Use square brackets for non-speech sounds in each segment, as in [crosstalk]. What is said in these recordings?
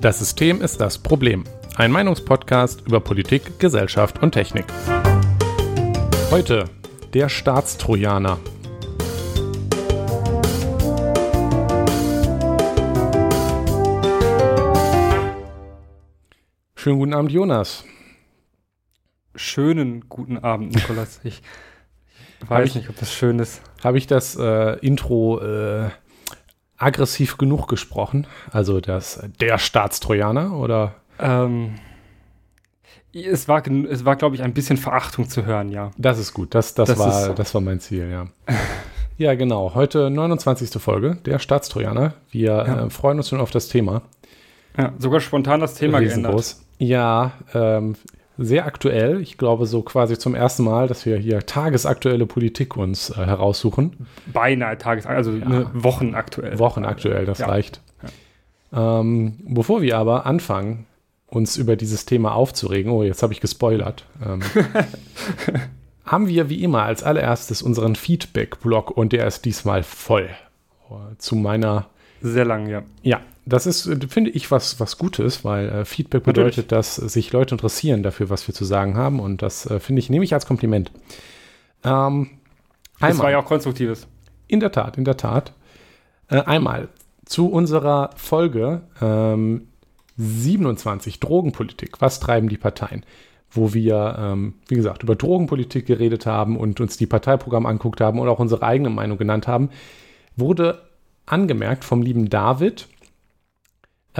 Das System ist das Problem. Ein Meinungspodcast über Politik, Gesellschaft und Technik. Heute der Staatstrojaner. Schönen guten Abend, Jonas. Schönen guten Abend, Nikolas. Ich weiß ich, nicht, ob das schön ist. Habe ich das äh, Intro äh, aggressiv genug gesprochen? Also das der Staatstrojaner oder? Ähm, es war, es war, glaube ich, ein bisschen Verachtung zu hören, ja. Das ist gut. Das, das, das war, ist, das war mein Ziel, ja. [laughs] ja, genau. Heute 29. Folge, der Staatstrojaner. Wir ja. äh, freuen uns schon auf das Thema. Ja, sogar spontan das Thema Riesengroß. geändert. Ja, ähm, sehr aktuell. Ich glaube, so quasi zum ersten Mal, dass wir hier tagesaktuelle Politik uns äh, heraussuchen. Beinahe tagesaktuell, also ja. ne, wochenaktuell. Wochenaktuell, das ja. reicht. Ja. Ähm, bevor wir aber anfangen, uns über dieses Thema aufzuregen, oh, jetzt habe ich gespoilert, ähm, [laughs] haben wir wie immer als allererstes unseren Feedback-Blog und der ist diesmal voll. Zu meiner. Sehr lang, ja. Ja, das ist, finde ich, was, was Gutes, weil äh, Feedback bedeutet, Natürlich. dass sich Leute interessieren dafür, was wir zu sagen haben. Und das äh, finde ich, nehme ich als Kompliment. Ähm, das war ja auch konstruktives. In der Tat, in der Tat. Äh, einmal zu unserer Folge ähm, 27, Drogenpolitik. Was treiben die Parteien? Wo wir, ähm, wie gesagt, über Drogenpolitik geredet haben und uns die Parteiprogramme anguckt haben und auch unsere eigene Meinung genannt haben, wurde angemerkt vom lieben David,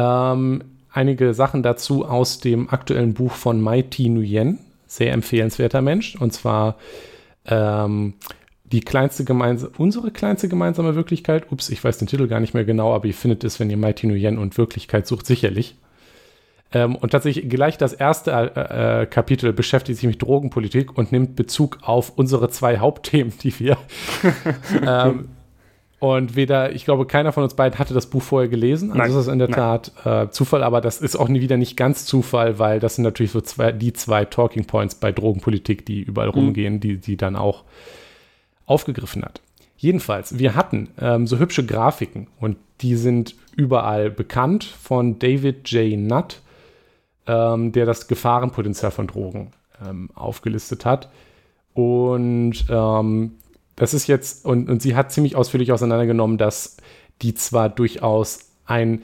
ähm, einige Sachen dazu aus dem aktuellen Buch von Mai Ti Nguyen, sehr empfehlenswerter Mensch, und zwar ähm, die kleinste gemeinsame, unsere kleinste gemeinsame Wirklichkeit. Ups, ich weiß den Titel gar nicht mehr genau, aber ihr findet es, wenn ihr Mai Ti Nguyen und Wirklichkeit sucht, sicherlich. Ähm, und tatsächlich gleich das erste äh, äh, Kapitel beschäftigt sich mit Drogenpolitik und nimmt Bezug auf unsere zwei Hauptthemen, die wir [laughs] ähm, und weder, ich glaube, keiner von uns beiden hatte das Buch vorher gelesen. Also nein, das ist in der nein. Tat äh, Zufall, aber das ist auch nie, wieder nicht ganz Zufall, weil das sind natürlich so zwei, die zwei Talking Points bei Drogenpolitik, die überall mhm. rumgehen, die die dann auch aufgegriffen hat. Jedenfalls, wir hatten ähm, so hübsche Grafiken und die sind überall bekannt von David J. Nutt, ähm, der das Gefahrenpotenzial von Drogen ähm, aufgelistet hat. Und ähm, das ist jetzt, und, und sie hat ziemlich ausführlich auseinandergenommen, dass die zwar durchaus ein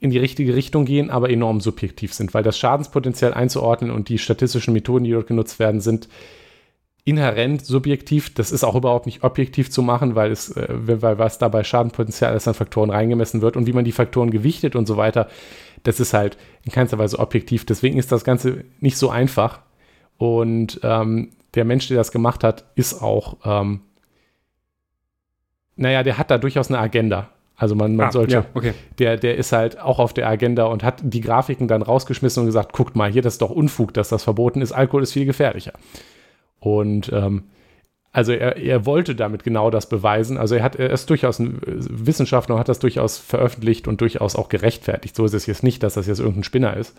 in die richtige Richtung gehen, aber enorm subjektiv sind, weil das Schadenspotenzial einzuordnen und die statistischen Methoden, die dort genutzt werden, sind inhärent subjektiv. Das ist auch überhaupt nicht objektiv zu machen, weil es, äh, weil was dabei Schadenpotenzial alles an Faktoren reingemessen wird und wie man die Faktoren gewichtet und so weiter, das ist halt in keinster Weise objektiv. Deswegen ist das Ganze nicht so einfach. Und ähm, der Mensch, der das gemacht hat, ist auch, ähm, naja, der hat da durchaus eine Agenda. Also man, man ah, sollte, ja, okay. der, der ist halt auch auf der Agenda und hat die Grafiken dann rausgeschmissen und gesagt, guckt mal, hier, das ist doch Unfug, dass das verboten ist, Alkohol ist viel gefährlicher. Und ähm, also er, er wollte damit genau das beweisen. Also er hat er ist durchaus ein Wissenschaftler und hat das durchaus veröffentlicht und durchaus auch gerechtfertigt. So ist es jetzt nicht, dass das jetzt irgendein Spinner ist.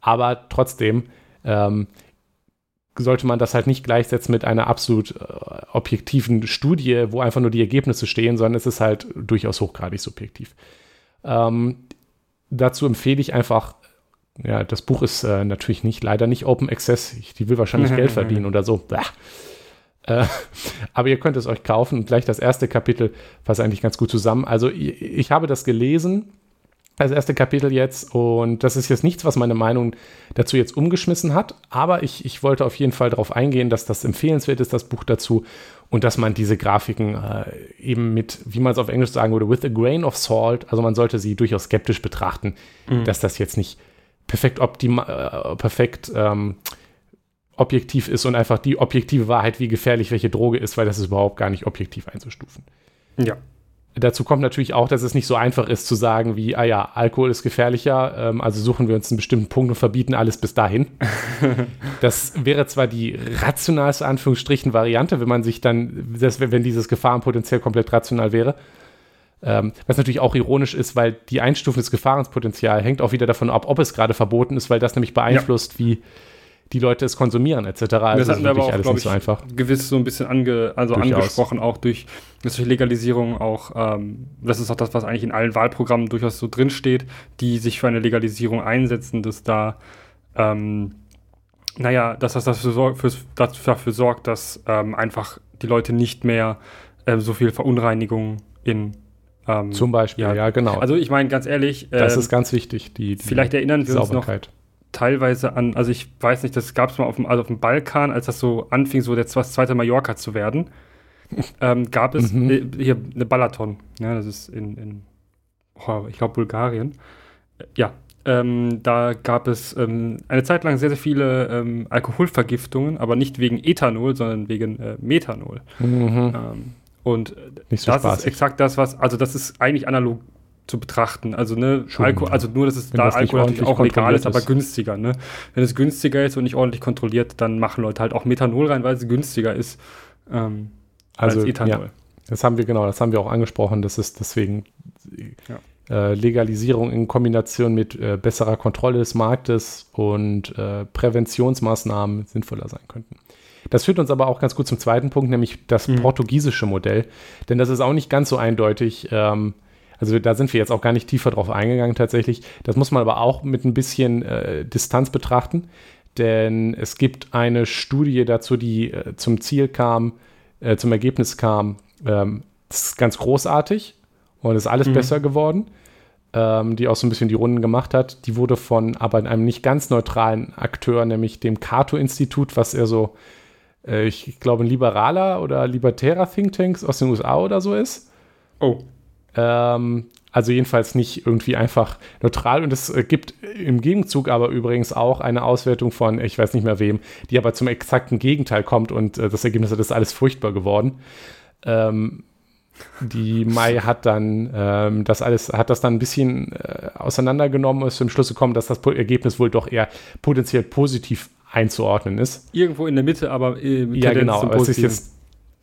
Aber trotzdem ähm, sollte man das halt nicht gleichsetzen mit einer absolut äh, objektiven Studie, wo einfach nur die Ergebnisse stehen, sondern es ist halt durchaus hochgradig subjektiv. Ähm, dazu empfehle ich einfach, ja, das Buch ist äh, natürlich nicht, leider nicht Open Access. Ich, die will wahrscheinlich [laughs] Geld verdienen oder so. Äh, [laughs] aber ihr könnt es euch kaufen und gleich das erste Kapitel fasst eigentlich ganz gut zusammen. Also ich, ich habe das gelesen das erste Kapitel jetzt. Und das ist jetzt nichts, was meine Meinung dazu jetzt umgeschmissen hat. Aber ich, ich wollte auf jeden Fall darauf eingehen, dass das empfehlenswert ist, das Buch dazu. Und dass man diese Grafiken äh, eben mit, wie man es auf Englisch sagen würde, with a grain of salt, also man sollte sie durchaus skeptisch betrachten, mhm. dass das jetzt nicht perfekt, optimal, äh, perfekt ähm, objektiv ist und einfach die objektive Wahrheit, wie gefährlich welche Droge ist, weil das ist überhaupt gar nicht objektiv einzustufen. Ja. Dazu kommt natürlich auch, dass es nicht so einfach ist zu sagen, wie, ah ja, Alkohol ist gefährlicher, ähm, also suchen wir uns einen bestimmten Punkt und verbieten alles bis dahin. [laughs] das wäre zwar die rationalste Anführungsstrichen Variante, wenn man sich dann, das, wenn dieses Gefahrenpotenzial komplett rational wäre. Ähm, was natürlich auch ironisch ist, weil die Einstufung des Gefahrenpotenzials hängt auch wieder davon ab, ob es gerade verboten ist, weil das nämlich beeinflusst, ja. wie, die Leute es konsumieren etc. Also das hatten wir aber auch, alles nicht so einfach. Gewiss so ein bisschen ange, also angesprochen, auch durch, durch Legalisierung auch, ähm, das ist auch das, was eigentlich in allen Wahlprogrammen durchaus so drinsteht, die sich für eine Legalisierung einsetzen, dass da, ähm, naja, dass das dafür, dafür sorgt, dass ähm, einfach die Leute nicht mehr ähm, so viel Verunreinigung in ähm, Zum Beispiel, ja, ja, genau. Also ich meine, ganz ehrlich. Das ist ganz wichtig, die, die Vielleicht erinnern wir uns noch teilweise an, also ich weiß nicht, das gab es mal auf dem, also auf dem Balkan, als das so anfing, so der das zweite Mallorca zu werden, [laughs] ähm, gab es mhm. äh, hier eine Balaton. Ja, das ist in, in oh, ich glaube, Bulgarien. Äh, ja, ähm, da gab es ähm, eine Zeit lang sehr, sehr viele ähm, Alkoholvergiftungen, aber nicht wegen Ethanol, sondern wegen äh, Methanol. Mhm. Ähm, und so das spaßig. ist exakt das, was, also das ist eigentlich analog zu betrachten. Also, ne, Alkohol, also nur, dass es Wenn da das Alkohol natürlich auch legal ist, aber günstiger, ne? Wenn es günstiger ist und nicht ordentlich kontrolliert, dann machen Leute halt auch Methanol rein, weil es günstiger ist ähm, also, als Ethanol. Ja, das haben wir, genau, das haben wir auch angesprochen, das ist deswegen ja. äh, Legalisierung in Kombination mit äh, besserer Kontrolle des Marktes und äh, Präventionsmaßnahmen sinnvoller sein könnten. Das führt uns aber auch ganz gut zum zweiten Punkt, nämlich das mhm. portugiesische Modell. Denn das ist auch nicht ganz so eindeutig. Ähm, also da sind wir jetzt auch gar nicht tiefer drauf eingegangen tatsächlich. Das muss man aber auch mit ein bisschen äh, Distanz betrachten, denn es gibt eine Studie dazu, die äh, zum Ziel kam, äh, zum Ergebnis kam, ähm, das ist ganz großartig und ist alles mhm. besser geworden, ähm, die auch so ein bisschen die Runden gemacht hat. Die wurde von aber einem nicht ganz neutralen Akteur, nämlich dem Cato-Institut, was er so, äh, ich glaube, ein liberaler oder libertärer Think Tank aus den USA oder so ist. Oh. Ähm, also jedenfalls nicht irgendwie einfach neutral. Und es äh, gibt im Gegenzug aber übrigens auch eine Auswertung von, ich weiß nicht mehr wem, die aber zum exakten Gegenteil kommt und äh, das Ergebnis ist alles furchtbar geworden. Ähm, die Mai hat dann ähm, das alles, hat das dann ein bisschen äh, auseinandergenommen und ist zum Schluss gekommen, dass das Ergebnis wohl doch eher potenziell positiv einzuordnen ist. Irgendwo in der Mitte, aber äh, ja genau. Es ist jetzt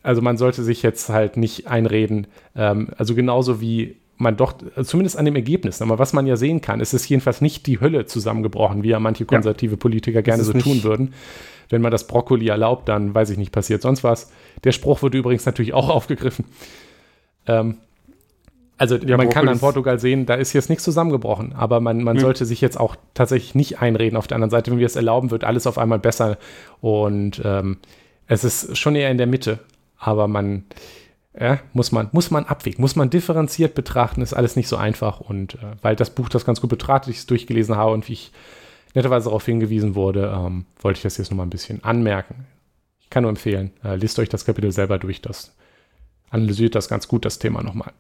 also man sollte sich jetzt halt nicht einreden, ähm, also genauso wie man doch, zumindest an dem Ergebnis, aber was man ja sehen kann, ist es jedenfalls nicht die Hölle zusammengebrochen, wie ja manche konservative ja. Politiker gerne so tun würden. Wenn man das Brokkoli erlaubt, dann weiß ich nicht, passiert sonst was. Der Spruch wurde übrigens natürlich auch [laughs] aufgegriffen. Ähm, also ja, man kann an Portugal sehen, da ist jetzt nichts zusammengebrochen, aber man, man hm. sollte sich jetzt auch tatsächlich nicht einreden. Auf der anderen Seite, wenn wir es erlauben, wird alles auf einmal besser und ähm, es ist schon eher in der Mitte aber man, ja, muss man, muss man abwägen, muss man differenziert betrachten, ist alles nicht so einfach. Und äh, weil das Buch das ganz gut betrachtet, ich es durchgelesen habe und wie ich netterweise darauf hingewiesen wurde, ähm, wollte ich das jetzt nochmal ein bisschen anmerken. Ich kann nur empfehlen, äh, lest euch das Kapitel selber durch, das analysiert das ganz gut, das Thema nochmal.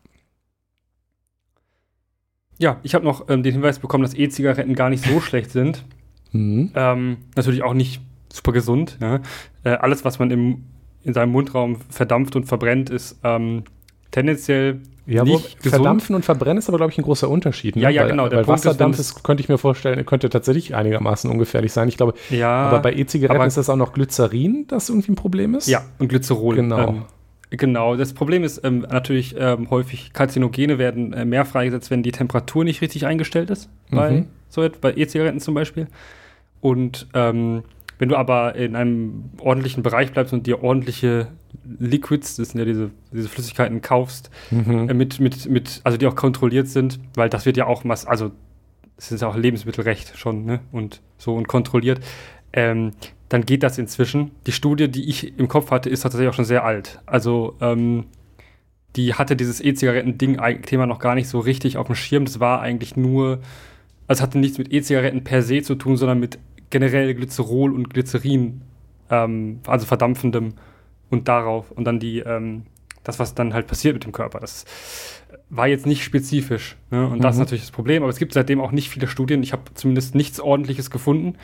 Ja, ich habe noch ähm, den Hinweis bekommen, dass E-Zigaretten gar nicht so schlecht sind. Mhm. Ähm, natürlich auch nicht super gesund. Ja. Äh, alles, was man im in seinem Mundraum verdampft und verbrennt, ist ähm, tendenziell ja, nicht gesund. Verdampfen und verbrennen ist aber, glaube ich, ein großer Unterschied. Ne? Ja, ja, genau. Weil, weil Wasserdampf ist, ist, könnte ich mir vorstellen, könnte tatsächlich einigermaßen ungefährlich sein. Ich glaube, ja, aber bei E-Zigaretten ist das auch noch Glycerin, das irgendwie ein Problem ist. Ja, und Glycerol. Genau. Ähm, Genau, das Problem ist ähm, natürlich ähm, häufig, Karzinogene werden äh, mehr freigesetzt, wenn die Temperatur nicht richtig eingestellt ist, mhm. bei, so, bei E-Zigaretten zum Beispiel. Und ähm, wenn du aber in einem ordentlichen Bereich bleibst und dir ordentliche Liquids, das sind ja diese, diese Flüssigkeiten, kaufst, mhm. äh, mit, mit, mit, also die auch kontrolliert sind, weil das wird ja auch, mass also es ist ja auch Lebensmittelrecht schon, ne? Und so und kontrolliert. Ähm, dann geht das inzwischen. Die Studie, die ich im Kopf hatte, ist tatsächlich auch schon sehr alt. Also ähm, die hatte dieses E-Zigaretten-Ding-Thema noch gar nicht so richtig auf dem Schirm. Das war eigentlich nur, also es hatte nichts mit E-Zigaretten per se zu tun, sondern mit generell Glycerol und Glycerin, ähm, also verdampfendem und darauf und dann die, ähm, das, was dann halt passiert mit dem Körper. Das war jetzt nicht spezifisch. Ne? Und mhm. das ist mhm. natürlich das Problem. Aber es gibt seitdem auch nicht viele Studien. Ich habe zumindest nichts Ordentliches gefunden,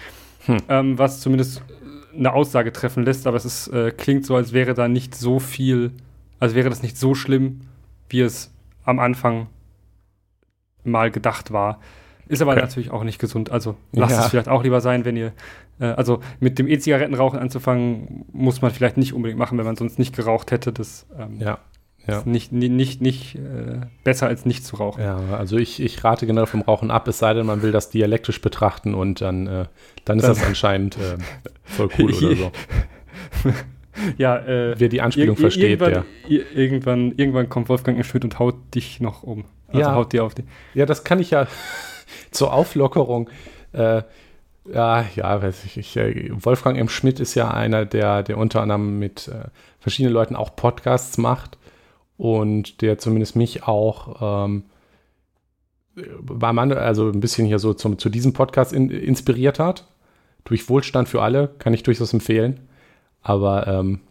hm. ähm, was zumindest eine Aussage treffen lässt. Aber es ist, äh, klingt so, als wäre da nicht so viel, als wäre das nicht so schlimm, wie es am Anfang mal gedacht war. Ist aber okay. natürlich auch nicht gesund. Also lasst ja. es vielleicht auch lieber sein, wenn ihr. Äh, also mit dem E-Zigarettenrauchen anzufangen, muss man vielleicht nicht unbedingt machen, wenn man sonst nicht geraucht hätte. Das, ähm, ja. Ja. Nicht, nicht, nicht äh, besser als nicht zu rauchen. Ja, also ich, ich rate generell vom Rauchen ab, es sei denn, man will das dialektisch betrachten und dann, äh, dann ist das anscheinend äh, voll cool oder so. [laughs] ja, äh, Wer die Anspielung versteht, irgendwann, der. Irgendwann, irgendwann kommt Wolfgang Schmidt und haut dich noch um. Also ja, haut dir auf die. Ja, das kann ich ja [laughs] zur Auflockerung. Äh, ja, ja, weiß ich, ich, äh, Wolfgang M. Schmidt ist ja einer, der, der unter anderem mit äh, verschiedenen Leuten auch Podcasts macht und der zumindest mich auch ähm, war man also ein bisschen hier so zum, zu diesem Podcast in, inspiriert hat. Durch Wohlstand für alle kann ich durchaus empfehlen. Aber ähm,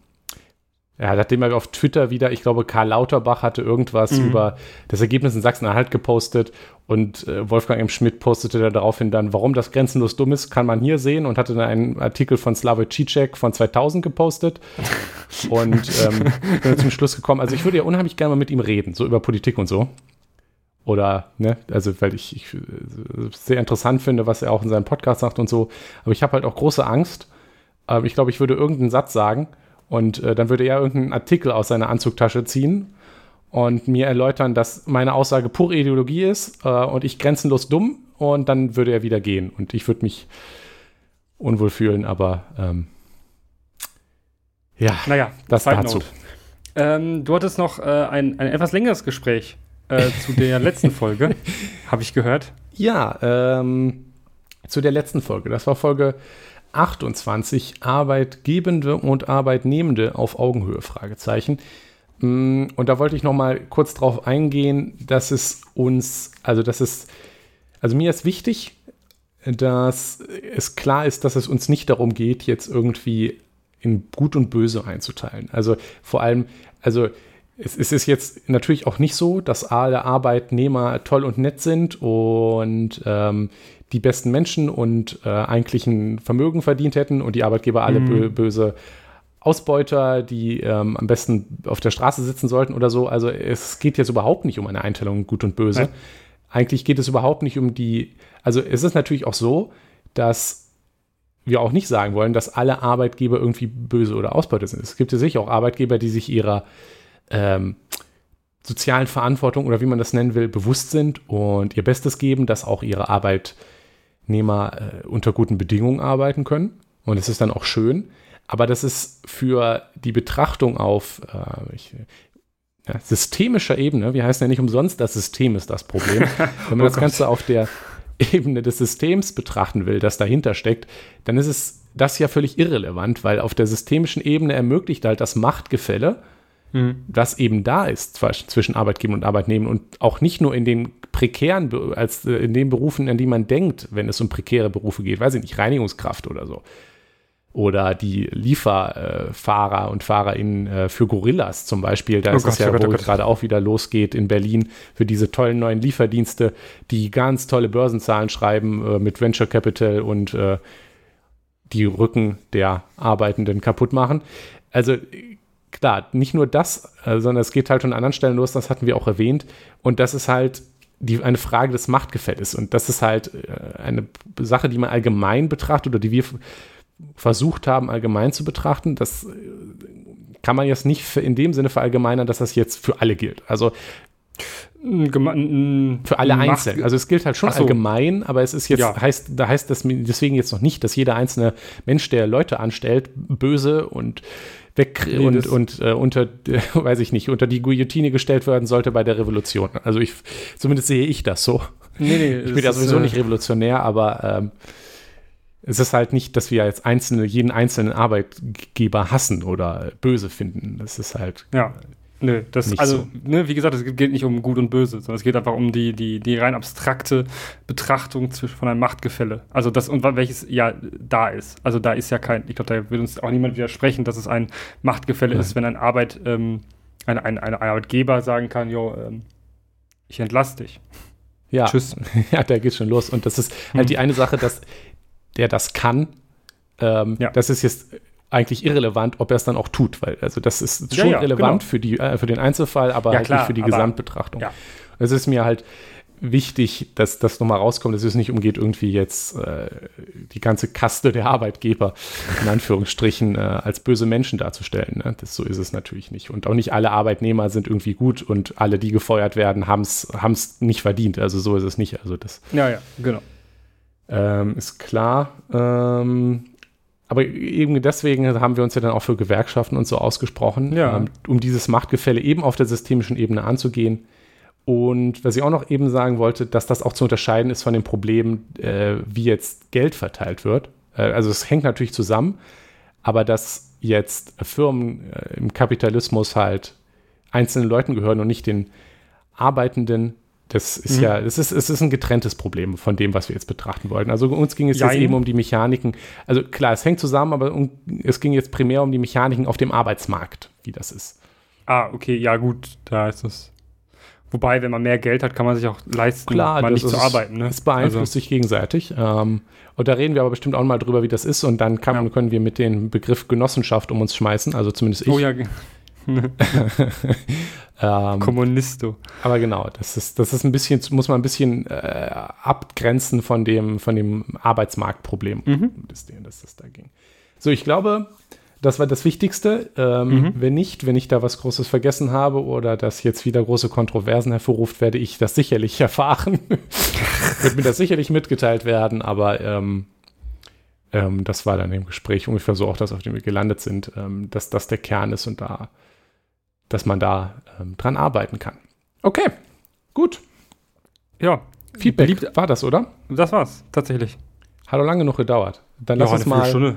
ja, nachdem er auf Twitter wieder, ich glaube, Karl Lauterbach hatte irgendwas mhm. über das Ergebnis in Sachsen-Anhalt gepostet und äh, Wolfgang M. Schmidt postete da daraufhin dann, warum das grenzenlos dumm ist, kann man hier sehen und hatte dann einen Artikel von Slavoj Žižek von 2000 gepostet [laughs] und ähm, bin zum Schluss gekommen, also ich würde ja unheimlich gerne mal mit ihm reden, so über Politik und so. Oder, ne, also weil ich, ich sehr interessant finde, was er auch in seinem Podcast sagt und so. Aber ich habe halt auch große Angst. Ich glaube, ich würde irgendeinen Satz sagen und äh, dann würde er irgendeinen Artikel aus seiner Anzugtasche ziehen und mir erläutern, dass meine Aussage pure Ideologie ist äh, und ich grenzenlos dumm und dann würde er wieder gehen und ich würde mich unwohl fühlen, aber ähm, ja, naja, das dazu. Ähm, du hattest noch äh, ein, ein etwas längeres Gespräch äh, zu der letzten Folge, [laughs] habe ich gehört. Ja, ähm, zu der letzten Folge. Das war Folge 28 Arbeitgebende und Arbeitnehmende auf Augenhöhe? Fragezeichen. Mm, und da wollte ich noch mal kurz drauf eingehen, dass es uns, also dass es, also mir ist wichtig, dass es klar ist, dass es uns nicht darum geht, jetzt irgendwie in Gut und Böse einzuteilen. Also vor allem, also es, es ist jetzt natürlich auch nicht so, dass alle Arbeitnehmer toll und nett sind und ähm, die besten Menschen und äh, eigentlich ein Vermögen verdient hätten und die Arbeitgeber alle mhm. bö böse Ausbeuter, die ähm, am besten auf der Straße sitzen sollten oder so. Also es geht jetzt überhaupt nicht um eine Einteilung gut und böse. Nein. Eigentlich geht es überhaupt nicht um die, also es ist natürlich auch so, dass wir auch nicht sagen wollen, dass alle Arbeitgeber irgendwie böse oder Ausbeuter sind. Es gibt ja sicher auch Arbeitgeber, die sich ihrer ähm, sozialen Verantwortung oder wie man das nennen will, bewusst sind und ihr Bestes geben, dass auch ihre Arbeit Arbeitnehmer äh, unter guten Bedingungen arbeiten können. Und es ist dann auch schön. Aber das ist für die Betrachtung auf äh, ich, ja, systemischer Ebene, wir heißen ja nicht umsonst, das System ist das Problem. [laughs] Wenn man oh das Ganze auf der Ebene des Systems betrachten will, das dahinter steckt, dann ist es das ja völlig irrelevant, weil auf der systemischen Ebene ermöglicht halt das Machtgefälle, mhm. das eben da ist zwischen Arbeitgeber und Arbeitnehmer und auch nicht nur in den prekären, als äh, in den Berufen, an die man denkt, wenn es um prekäre Berufe geht, weiß ich nicht, Reinigungskraft oder so. Oder die Lieferfahrer und FahrerInnen äh, für Gorillas zum Beispiel. Da oh ist Gott, es ja, oh wo gerade auch wieder losgeht in Berlin für diese tollen neuen Lieferdienste, die ganz tolle Börsenzahlen schreiben äh, mit Venture Capital und die Rücken der Arbeitenden kaputt machen. Also klar, nicht nur das, sondern es geht halt schon an anderen Stellen los, das hatten wir auch erwähnt. Und das ist halt die, eine Frage des Machtgefälles. Und das ist halt äh, eine Sache, die man allgemein betrachtet oder die wir versucht haben, allgemein zu betrachten. Das äh, kann man jetzt nicht in dem Sinne verallgemeinern, dass das jetzt für alle gilt. Also für alle einzeln. Also es gilt halt schon so. allgemein, aber es ist jetzt, ja. heißt, da heißt das deswegen jetzt noch nicht, dass jeder einzelne Mensch, der Leute anstellt, böse und weg nee, und, und äh, unter, äh, [laughs] weiß ich nicht, unter die Guillotine gestellt werden sollte bei der Revolution. Also ich, zumindest sehe ich das so. Nee, nee, ich bin ja sowieso ist, äh, nicht revolutionär, aber ähm, es ist halt nicht, dass wir jetzt einzelne, jeden einzelnen Arbeitgeber hassen oder böse finden. Das ist halt. Ja. Nö, das, also, so. ne, wie gesagt, es geht nicht um Gut und Böse, sondern es geht einfach um die, die, die rein abstrakte Betrachtung von einem Machtgefälle. Also das, und welches ja da ist. Also da ist ja kein, ich glaube, da wird uns auch niemand widersprechen, dass es ein Machtgefälle Nein. ist, wenn ein Arbeit, ähm, ein, ein, ein Arbeitgeber sagen kann, jo, ähm, ich entlasse dich. Ja. Tschüss. [laughs] Ja, da geht schon los. Und das ist halt hm. die eine Sache, dass der das kann. Ähm, ja. Das ist jetzt eigentlich irrelevant, ob er es dann auch tut, weil also das ist schon ja, ja, relevant genau. für, die, äh, für den Einzelfall, aber halt nicht für die Gesamtbetrachtung. Es ist mir halt wichtig, dass das nochmal rauskommt, dass es nicht umgeht, irgendwie jetzt äh, die ganze Kaste der Arbeitgeber in Anführungsstrichen äh, als böse Menschen darzustellen. Ne? Das, so ist es natürlich nicht. Und auch nicht alle Arbeitnehmer sind irgendwie gut und alle, die gefeuert werden, haben es nicht verdient. Also so ist es nicht. Also das ja, ja, genau. Ähm, ist klar. Ähm, aber eben deswegen haben wir uns ja dann auch für Gewerkschaften und so ausgesprochen, ja. ähm, um dieses Machtgefälle eben auf der systemischen Ebene anzugehen. Und was ich auch noch eben sagen wollte, dass das auch zu unterscheiden ist von dem Problem, äh, wie jetzt Geld verteilt wird. Äh, also es hängt natürlich zusammen, aber dass jetzt Firmen äh, im Kapitalismus halt einzelnen Leuten gehören und nicht den Arbeitenden, das ist mhm. ja, es ist, es ist ein getrenntes Problem von dem, was wir jetzt betrachten wollten. Also uns ging es Jein. jetzt eben um die Mechaniken. Also klar, es hängt zusammen, aber um, es ging jetzt primär um die Mechaniken auf dem Arbeitsmarkt, wie das ist. Ah, okay, ja gut, da ist es. Wobei, wenn man mehr Geld hat, kann man sich auch leisten, Klar, mal nicht ist, zu arbeiten. Ne? Es beeinflusst also. sich gegenseitig. Ähm, und da reden wir aber bestimmt auch mal drüber, wie das ist. Und dann kann, ja. können wir mit dem Begriff Genossenschaft um uns schmeißen. Also zumindest ich. Oh ja, [laughs] ähm, Kommunisto. Aber genau, das ist, das ist ein bisschen, muss man ein bisschen äh, abgrenzen von dem, von dem Arbeitsmarktproblem, mhm. das, das, das da ging. So, ich glaube, das war das Wichtigste. Ähm, mhm. Wenn nicht, wenn ich da was Großes vergessen habe oder das jetzt wieder große Kontroversen hervorruft, werde ich das sicherlich [laughs] erfahren. Wird mir das sicherlich mitgeteilt werden, aber ähm, ähm, das war dann im Gespräch ungefähr so auch das, auf dem wir gelandet sind, ähm, dass das der Kern ist und da dass man da ähm, dran arbeiten kann. Okay, gut. Ja. Feedback beliebt, war das, oder? Das war's, tatsächlich. Hat auch lange genug gedauert. Dann lass ja, uns mal Stunde.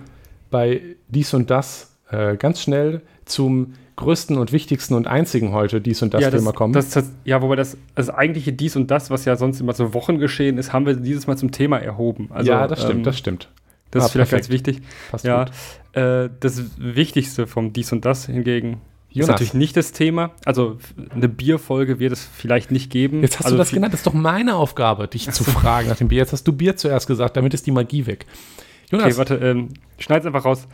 bei dies und das äh, ganz schnell zum größten und wichtigsten und einzigen heute dies und das, ja, Thema kommen. Das, das, ja, wobei das, das eigentliche dies und das, was ja sonst immer so Wochen geschehen ist, haben wir dieses Mal zum Thema erhoben. Also, ja, das stimmt, ähm, das stimmt. Das ah, ist vielleicht perfekt. ganz wichtig. Passt ja, äh, das Wichtigste vom dies und das hingegen Jonas. Ist natürlich nicht das Thema. Also eine Bierfolge wird es vielleicht nicht geben. Jetzt hast also du das genannt. Das ist doch meine Aufgabe, dich zu [laughs] fragen nach dem Bier. Jetzt hast du Bier zuerst gesagt, damit ist die Magie weg. Jonas. Okay, warte, ähm, schneid's einfach raus.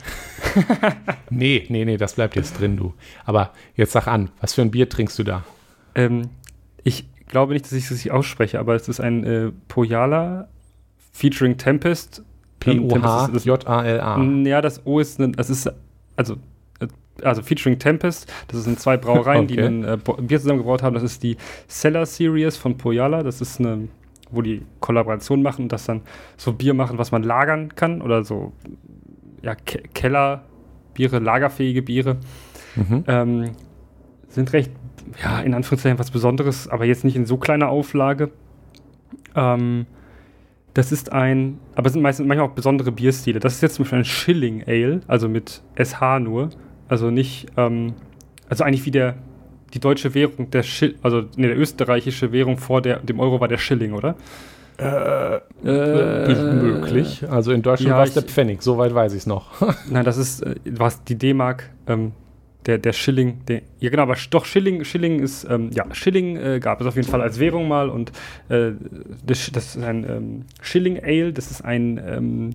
[laughs] nee, nee, nee, das bleibt jetzt drin, du. Aber jetzt sag an, was für ein Bier trinkst du da? Ähm, ich glaube nicht, dass ich es richtig ausspreche, aber es ist ein äh, Pojala featuring Tempest. P-O-H-J-A-L-A. Ja, das O ist, ein, das ist, also also featuring Tempest. Das sind zwei Brauereien, [laughs] okay. die ein äh, Bier zusammengebraut haben. Das ist die Cellar Series von Poyala. Das ist eine, wo die Kollaboration machen und das dann so Bier machen, was man lagern kann oder so ja, Ke Kellerbiere, lagerfähige Biere. Mhm. Ähm, sind recht, ja, in Anführungszeichen was Besonderes, aber jetzt nicht in so kleiner Auflage. Ähm, das ist ein, aber es sind meistens manchmal auch besondere Bierstile. Das ist jetzt zum Beispiel ein Schilling Ale, also mit SH nur. Also nicht, ähm, also eigentlich wie der, die deutsche Währung, der Schill, also nee, der österreichische Währung vor der, dem Euro war der Schilling, oder? Äh, äh, möglich. Also in Deutschland ja, war es der Pfennig, soweit weiß ich es noch. [laughs] Nein, das ist äh, was die D-Mark, ähm, der, der Schilling, der, ja genau, aber doch Schilling, Schilling ist, ähm, ja, Schilling äh, gab es auf jeden Fall als Währung mal und äh, das, das, ist ein ähm, Schilling Ale, das ist ein ähm,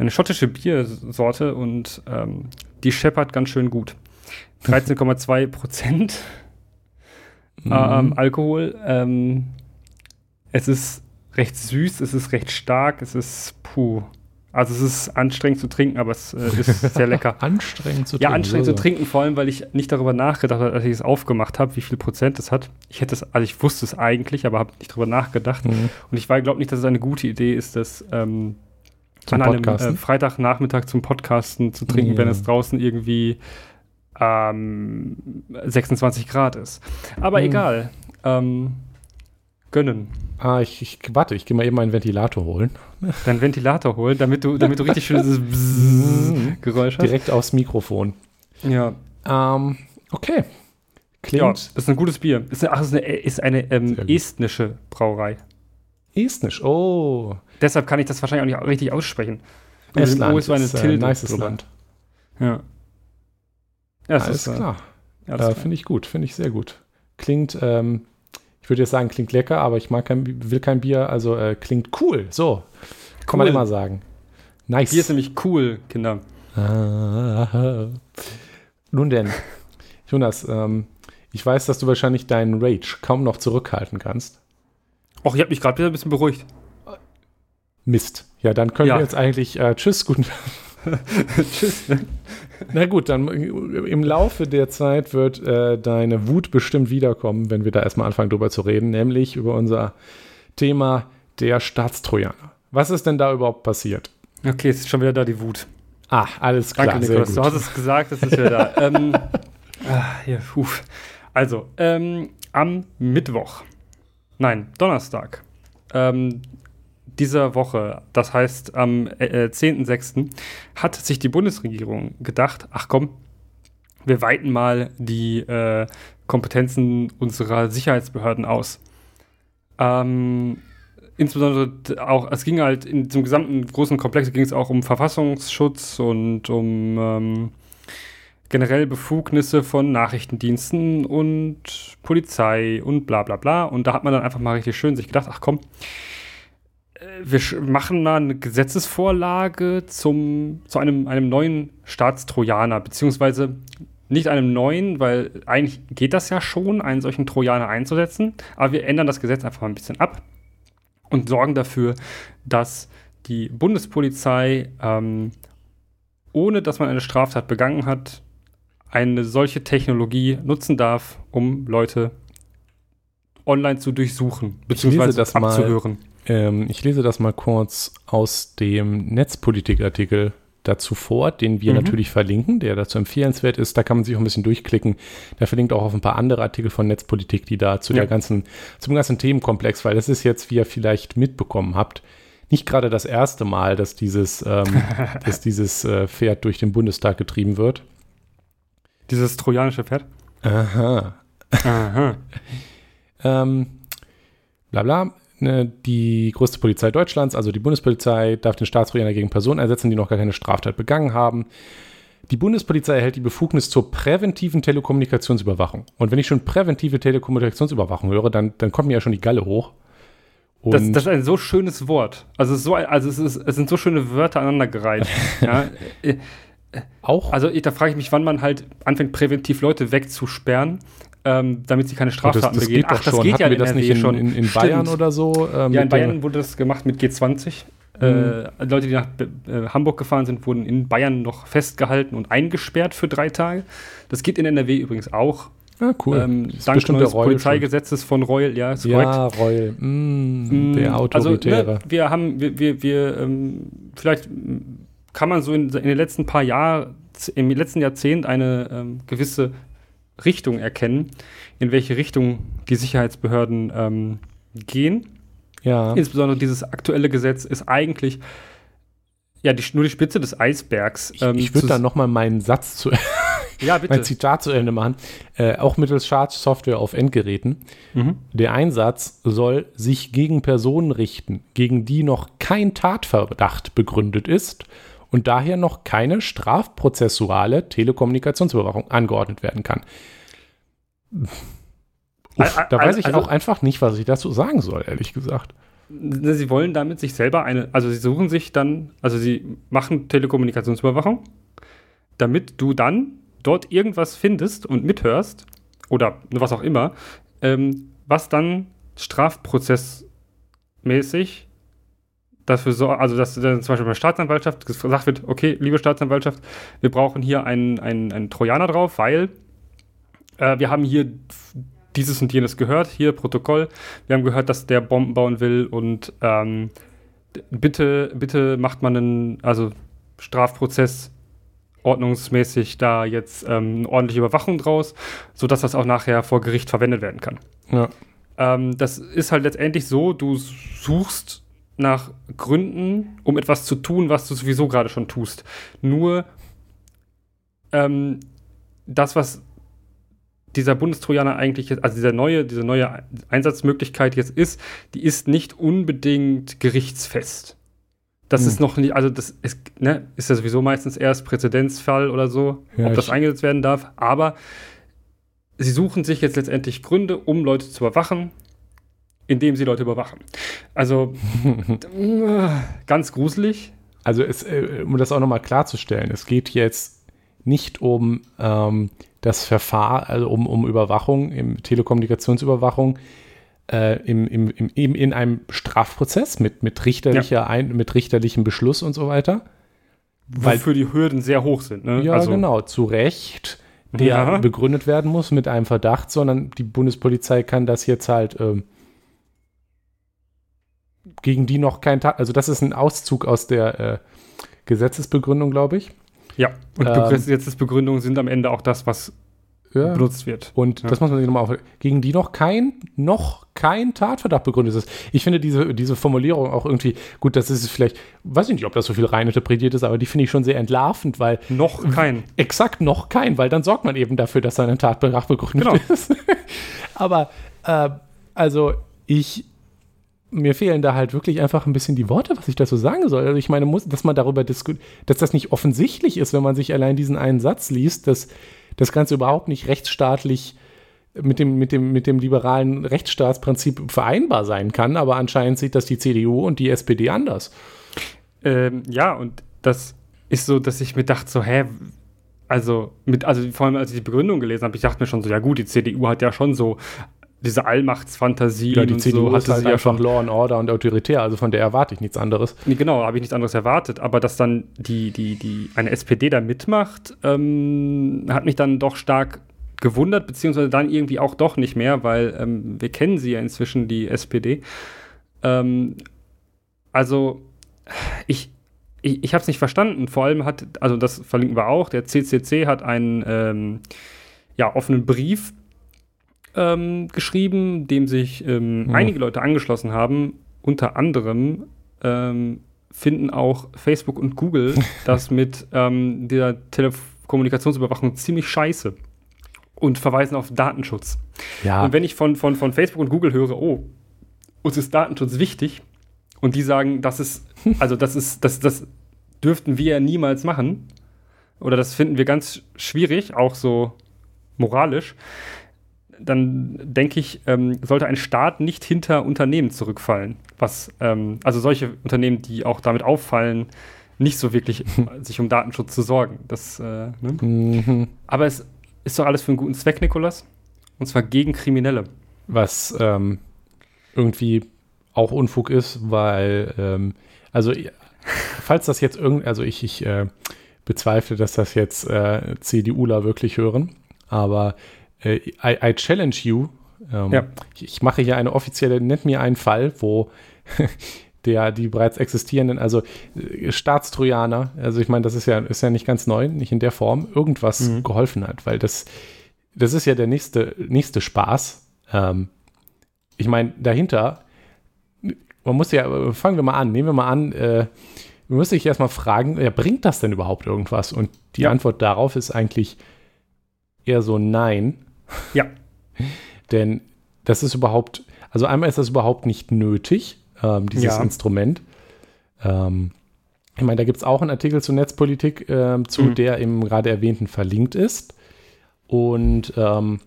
eine schottische Biersorte und ähm, die scheppert ganz schön gut. 13,2 Prozent [laughs] mhm. ähm, Alkohol. Ähm, es ist recht süß, es ist recht stark, es ist puh. Also es ist anstrengend zu trinken, aber es äh, ist sehr lecker. [laughs] anstrengend zu trinken. Ja, anstrengend so. zu trinken, vor allem, weil ich nicht darüber nachgedacht habe, als ich es aufgemacht habe, wie viel Prozent es hat. Ich hätte es, also ich wusste es eigentlich, aber habe nicht darüber nachgedacht. Mhm. Und ich glaube nicht, dass es eine gute Idee ist, dass ähm, zum an Podcasten. einem äh, Freitagnachmittag zum Podcasten zu trinken, ja. wenn es draußen irgendwie ähm, 26 Grad ist. Aber hm. egal. Ähm, gönnen. Ah, ich, ich warte, ich gehe mal eben meinen Ventilator holen. [laughs] Deinen Ventilator holen, damit du, damit du richtig schönes [laughs] Geräusch hast. Direkt aufs Mikrofon. Ja. Ähm, okay. Klingt. Ja, das ist ein gutes Bier. Ist eine, ach, ist eine, ist eine ähm, estnische Brauerei. Estnisch, oh. Deshalb kann ich das wahrscheinlich auch nicht richtig aussprechen. Estland ist, ist ein äh, nices Land. Ja. ja Alles ist, äh, klar. Ja, äh, finde ich gut, finde ich sehr gut. Klingt, ähm, ich würde jetzt sagen, klingt lecker, aber ich mag kein, will kein Bier, also äh, klingt cool. So, kann man immer sagen. Nice. Bier ist nämlich cool, Kinder. Ah, nun denn, Jonas, ähm, ich weiß, dass du wahrscheinlich deinen Rage kaum noch zurückhalten kannst. Och, ich habe mich gerade wieder ein bisschen beruhigt. Mist. Ja, dann können Ja. wir jetzt eigentlich äh, Tschüss, guten [laughs] Tschüss. Na gut, dann im Laufe der Zeit wird äh, deine Wut bestimmt wiederkommen, wenn wir da erstmal anfangen drüber zu reden, nämlich über unser Thema der Staatstrojaner. Was ist denn da überhaupt passiert? Okay, ist schon wieder da die Wut. Ah, alles klar, Danke, Niklas. Du hast es gesagt, es ist wieder da. [laughs] ähm, ah, hier. Also, ähm, am Mittwoch, nein, Donnerstag, ähm, dieser Woche, das heißt am äh, äh, 10.06., hat sich die Bundesregierung gedacht, ach komm, wir weiten mal die äh, Kompetenzen unserer Sicherheitsbehörden aus. Ähm, insbesondere auch, es ging halt in diesem gesamten großen Komplex ging es auch um Verfassungsschutz und um ähm, generell Befugnisse von Nachrichtendiensten und Polizei und bla bla bla. Und da hat man dann einfach mal richtig schön sich gedacht, ach komm, äh, wir sch- machen mal eine Gesetzesvorlage zum, zu einem, einem neuen Staatstrojaner, beziehungsweise nicht einem neuen, weil eigentlich geht das ja schon, einen solchen Trojaner einzusetzen, aber wir ändern das Gesetz einfach mal ein bisschen ab und sorgen dafür, dass die Bundespolizei, ähm, ohne dass man eine Straftat begangen hat, eine solche Technologie nutzen darf, um Leute online zu durchsuchen, beziehungsweise das mal. Ähm, ich lese das mal kurz aus dem Netzpolitik-Artikel dazu vor, den wir Mhm. natürlich verlinken, der dazu empfehlenswert ist. Da kann man sich auch ein bisschen durchklicken. Der verlinkt auch auf ein paar andere Artikel von Netzpolitik, die da zu Ja. der ganzen, zum ganzen Themenkomplex, weil das ist jetzt, wie ihr vielleicht mitbekommen habt, nicht gerade das erste Mal, dass dieses, ähm, [laughs] dass dieses äh, Pferd durch den Bundestag getrieben wird. Dieses trojanische Pferd. Aha. Aha. [laughs] Ähm, bla bla. Ne, Die größte Polizei Deutschlands, also die Bundespolizei, darf den Staatstrojaner gegen Personen ersetzen, die noch gar keine Straftat begangen haben. Die Bundespolizei erhält die Befugnis zur präventiven Telekommunikationsüberwachung. Und wenn ich schon präventive Telekommunikationsüberwachung höre, dann, dann kommt mir ja schon die Galle hoch. Das, das ist ein so schönes Wort. Also, so also es, ist, es sind so schöne Wörter aneinandergereiht. [laughs] ja, auch, also da frage ich mich, wann man halt anfängt, präventiv Leute wegzusperren, ähm, damit sie keine das, Straftaten das begehen. geht doch schon. Hatten wir das nicht in, in, in Bayern oder so? äh, Ja, in der- Bayern wurde das gemacht mit G20. Äh, Leute, die nach äh, Hamburg gefahren sind, wurden in Bayern noch festgehalten und eingesperrt für drei Tage. Das geht in NRW übrigens auch. Ah, cool. Ähm, Das dank der des Polizeigesetzes von Reul, ja, ist schon. korrekt. Ja, Reul. Mm, der Mm, Autoritäre. Also, ne, wir haben, wir, wir, wir ähm, vielleicht kann man so in, in den letzten paar Jahren, im letzten Jahrzehnt eine ähm, gewisse Richtung erkennen, in welche Richtung die Sicherheitsbehörden ähm, gehen. ja. Insbesondere dieses aktuelle Gesetz ist eigentlich ja die, nur die Spitze des Eisbergs. Ich, ähm, ich würde zu- da noch mal meinen Satz zu, [laughs] ja bitte. mein Zitat zu Ende machen. Äh, auch mittels Schadsoftware auf Endgeräten. Mhm. Der Einsatz soll sich gegen Personen richten, gegen die noch kein Tatverdacht begründet ist und daher noch keine strafprozessuale Telekommunikationsüberwachung angeordnet werden kann. Uff, da weiß ich also- auch einfach nicht, was ich dazu sagen soll, ehrlich gesagt. Ne, Sie wollen damit sich selber eine, also sie suchen sich dann, also sie machen Telekommunikationsüberwachung, damit du dann dort irgendwas findest und mithörst oder was auch immer, ähm, was dann strafprozessmäßig dafür so, also dass dann zum Beispiel bei der Staatsanwaltschaft gesagt wird, okay, liebe Staatsanwaltschaft, wir brauchen hier einen, einen, einen Trojaner drauf, weil äh, wir haben hier dieses und jenes gehört, hier Protokoll, wir haben gehört, dass der Bomben bauen will und ähm, bitte, bitte macht man einen, also Strafprozess ordnungsmäßig da jetzt ähm, eine ordentliche Überwachung draus, sodass das auch nachher vor Gericht verwendet werden kann. Ja. Ähm, das ist halt letztendlich so, du suchst nach Gründen, um etwas zu tun, was du sowieso gerade schon tust. Nur ähm, das, was dieser Bundestrojaner eigentlich jetzt, also dieser neue, diese neue Einsatzmöglichkeit jetzt ist, die ist nicht unbedingt gerichtsfest. Das Hm. ist noch nicht, also das ist, ne, ist ja sowieso meistens erst Präzedenzfall oder so, Ja, ob das eingesetzt werden darf. Aber sie suchen sich jetzt letztendlich Gründe, um Leute zu überwachen, indem sie Leute überwachen. Also [laughs] ganz gruselig. Also es, äh, um das auch nochmal klarzustellen, es geht jetzt nicht um ähm, das Verfahren, also um, um Überwachung, im Telekommunikationsüberwachung, äh, im, im, im, eben in einem Strafprozess mit, mit, richterlicher ja. Ein, mit richterlichem Beschluss und so weiter. Wofür die Hürden sehr hoch sind. Ne? Ja, also, genau, zu Recht, der ja. begründet werden muss mit einem Verdacht, sondern die Bundespolizei kann das jetzt halt ähm, gegen die noch kein Tag, also das ist ein Auszug aus der äh, Gesetzesbegründung, glaube ich. Ja, und ähm, Gesetzesbegründungen sind am Ende auch das, was ja. benutzt wird. Und ja. das muss man sich nochmal auf, gegen die noch kein, noch kein Tatverdacht begründet ist. Ich finde diese, diese Formulierung auch irgendwie, gut, das ist vielleicht, weiß ich nicht, ob das so viel rein interpretiert ist, aber die finde ich schon sehr entlarvend, weil. Noch kein. Exakt, noch kein, weil dann sorgt man eben dafür, dass ein Tatverdacht begründet genau. ist. [laughs] aber, äh, also, ich, mir fehlen da halt wirklich einfach ein bisschen die Worte, was ich dazu sagen soll. Also ich meine, muss, dass man darüber diskutiert, dass das nicht offensichtlich ist, wenn man sich allein diesen einen Satz liest, dass das Ganze überhaupt nicht rechtsstaatlich mit dem, mit dem, mit dem liberalen Rechtsstaatsprinzip vereinbar sein kann, aber anscheinend sieht das die CDU und die SPD anders. Ähm, ja, und das ist so, dass ich mir dachte, so, hä, also, mit, also vor allem als ich die Begründung gelesen habe, ich dachte mir schon so, ja gut, die CDU hat ja schon so diese Allmachtsfantasie. Ja, die CDU so, hatte halt sie ja schon Law and Order und autoritär, also von der erwarte ich nichts anderes. Nee, genau, habe ich nichts anderes erwartet. Aber dass dann die, die, die, eine SPD da mitmacht, ähm, hat mich dann doch stark gewundert, beziehungsweise dann irgendwie auch doch nicht mehr, weil ähm, wir kennen sie ja inzwischen, die SPD. Ähm, also, ich, ich, ich habe es nicht verstanden. Vor allem hat, also das verlinken wir auch, der CCC hat einen ähm, ja, offenen Brief ähm, geschrieben, dem sich ähm, hm. einige Leute angeschlossen haben. Unter anderem ähm, finden auch Facebook und Google [laughs] das mit ähm, der Telekommunikationsüberwachung ziemlich scheiße und verweisen auf Datenschutz. Ja. Und wenn ich von, von, von Facebook und Google höre, oh, uns ist Datenschutz wichtig, und die sagen, das ist, [laughs] also das ist, das, das dürften wir niemals machen, oder das finden wir ganz schwierig, auch so moralisch, dann denke ich, ähm, sollte ein Staat nicht hinter Unternehmen zurückfallen. Was, ähm, also solche Unternehmen, die auch damit auffallen, nicht so wirklich [laughs] sich um Datenschutz zu sorgen. Das, äh, ne? mhm. Aber es ist doch alles für einen guten Zweck, Nikolas. Und zwar gegen Kriminelle. Was ähm, irgendwie auch Unfug ist, weil, ähm, also, falls das jetzt irgend, also ich, ich äh, bezweifle, dass das jetzt äh, CDUler wirklich hören, aber äh, I, I, challenge you. Ähm, ja. ich, ich, mache hier eine offizielle, nennt mir einen Fall, wo [laughs] der, die bereits existierenden, also äh, Staatstrojaner, also ich meine, das ist ja, ist ja nicht ganz neu, nicht in der Form, irgendwas mhm. geholfen hat, weil das, das ist ja der nächste, nächste Spaß. Ähm, ich meine, dahinter, man muss ja, fangen wir mal an, nehmen wir mal an, äh, man muss sich erstmal fragen, ja, bringt das denn überhaupt irgendwas? Und die ja. Antwort darauf ist eigentlich eher so nein. Ja. Denn das ist überhaupt, also einmal ist das überhaupt nicht nötig, ähm, dieses ja. Instrument. Ähm, ich meine, da gibt es auch einen Artikel zur Netzpolitik, ähm, zu mhm. der im gerade erwähnten verlinkt ist. Und ähm,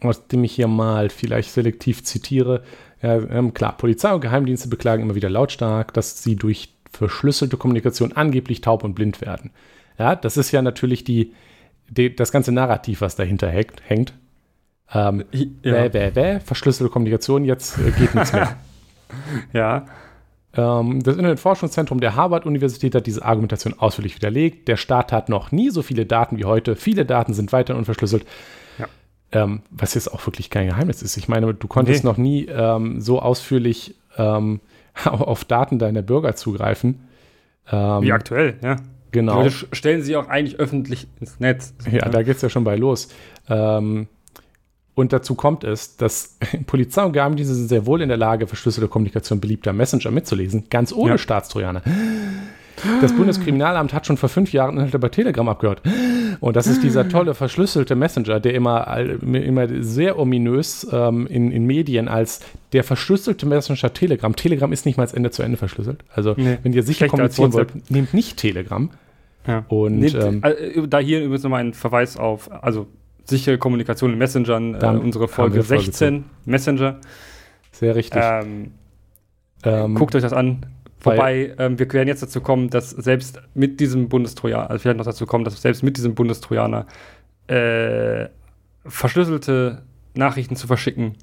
aus dem ich hier mal vielleicht selektiv zitiere, ja, ähm, klar, Polizei und Geheimdienste beklagen immer wieder lautstark, dass sie durch verschlüsselte Kommunikation angeblich taub und blind werden. Ja, das ist ja natürlich die, die, das ganze Narrativ, was dahinter hängt. hängt. Ähm, ja. Bäh, bäh, bäh, verschlüsselte Kommunikation, jetzt äh, geht nichts mehr. [laughs] ja. Ähm, das Internetforschungszentrum der Harvard-Universität hat diese Argumentation ausführlich widerlegt. Der Staat hat noch nie so viele Daten wie heute. Viele Daten sind weiterhin unverschlüsselt. Ja. Ähm, was jetzt auch wirklich kein Geheimnis ist. Ich meine, du konntest nee. noch nie ähm, so ausführlich ähm, [laughs] auf Daten deiner Bürger zugreifen. Ähm, wie aktuell, ja. Genau. Die stellen sie auch eigentlich öffentlich ins Netz. Ja, da geht es ja schon bei los. Ähm, und dazu kommt es, dass [laughs] Polizei und Geheimdienste sind sehr wohl in der Lage, verschlüsselte Kommunikation beliebter Messenger mitzulesen, ganz ohne ja. Staatstrojaner. Das Bundeskriminalamt hat schon vor fünf Jahren Inhalte bei Telegram abgehört. Und das ist dieser tolle verschlüsselte Messenger, der immer, immer sehr ominös ähm, in, in Medien als der verschlüsselte Messenger Telegram. Telegram ist nicht mal als Ende zu Ende verschlüsselt. Also, nee, wenn ihr sicher kommunizieren wollt, nehmt nicht Telegram. Ja. Und nehmt, ähm, äh, da hier übrigens nochmal ein Verweis auf, also sichere Kommunikation in Messengern, äh, unsere Folge 16, Messenger. Sehr richtig. Ähm, ähm, guckt euch das an. Wobei ähm, wir werden jetzt dazu kommen, dass selbst mit diesem Bundestrojaner, also vielleicht noch dazu kommen, dass selbst mit diesem Bundestrojaner äh, verschlüsselte Nachrichten zu verschicken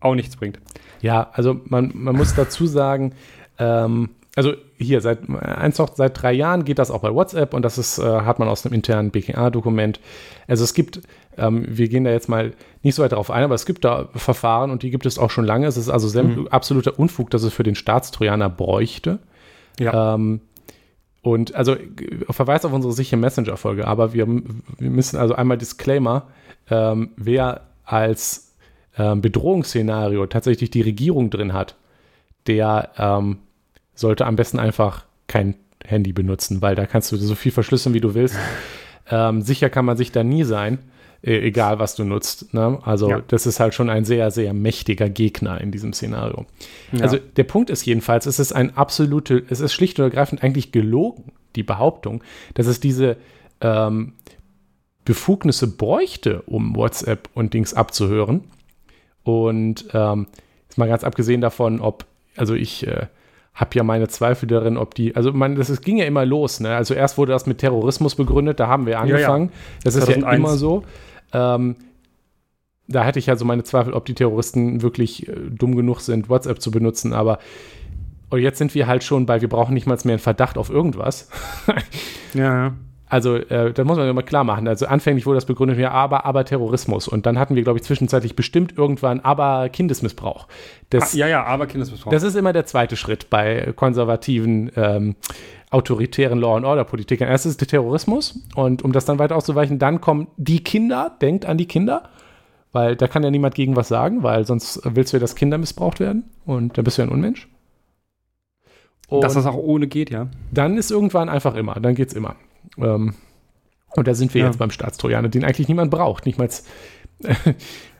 auch nichts bringt. Ja, also man, man muss dazu sagen, ähm, also hier, seit, eins noch, seit drei Jahren geht das auch bei WhatsApp und das ist, äh, hat man aus einem internen BKA-Dokument. Also es gibt, ähm, wir gehen da jetzt mal nicht so weit darauf ein, aber es gibt da Verfahren und die gibt es auch schon lange. Es ist also mhm. absoluter Unfug, dass es für den Staatstrojaner bräuchte. Ja. Ähm, und also verweist auf unsere sichere Messenger-Folge, aber wir, wir, müssen also einmal Disclaimer, ähm, wer als ähm, Bedrohungsszenario tatsächlich die Regierung drin hat, der ähm, sollte am besten einfach kein Handy benutzen, weil da kannst du so viel verschlüsseln, wie du willst. Ähm, sicher kann man sich da nie sein, äh, egal was du nutzt. Ne? Also ja. das ist halt schon ein sehr, sehr mächtiger Gegner in diesem Szenario. Ja. Also der Punkt ist jedenfalls, es ist ein absolute, es ist schlicht und ergreifend eigentlich gelogen, die Behauptung, dass es diese ähm, Befugnisse bräuchte, um WhatsApp und Dings abzuhören. Und ähm, jetzt mal ganz abgesehen davon, ob, also ich äh, habe ja meine Zweifel darin, ob die, also man, das, das ging ja immer los, ne? Also erst wurde das mit Terrorismus begründet, da haben wir angefangen. Ja, ja. Das ist 2001. ja immer so. Ähm, da hatte ich ja so meine Zweifel, ob die Terroristen wirklich äh, dumm genug sind, WhatsApp zu benutzen, aber und jetzt sind wir halt schon bei, wir brauchen nicht mal mehr einen Verdacht auf irgendwas. ja, ja. Also, äh, da muss man immer klar machen. Also, anfänglich wurde das begründet, ja, aber, aber Terrorismus. Und dann hatten wir, glaube ich, zwischenzeitlich bestimmt irgendwann, aber Kindesmissbrauch. Das, ah, ja, ja, aber Kindesmissbrauch. Das ist immer der zweite Schritt bei konservativen, ähm, autoritären Law and Order Politikern. Erst ist der Terrorismus. Und um das dann weiter auszuweichen, dann kommen die Kinder, denkt an die Kinder. Weil da kann ja niemand gegen was sagen, weil sonst willst du ja, dass Kinder missbraucht werden. Und dann bist du ja ein Unmensch. Und dass das auch ohne geht, ja. Dann ist irgendwann einfach immer, dann geht's immer. Ähm, und da sind wir ja. jetzt beim Staatstrojaner, den eigentlich niemand braucht. Nicht mal. [laughs]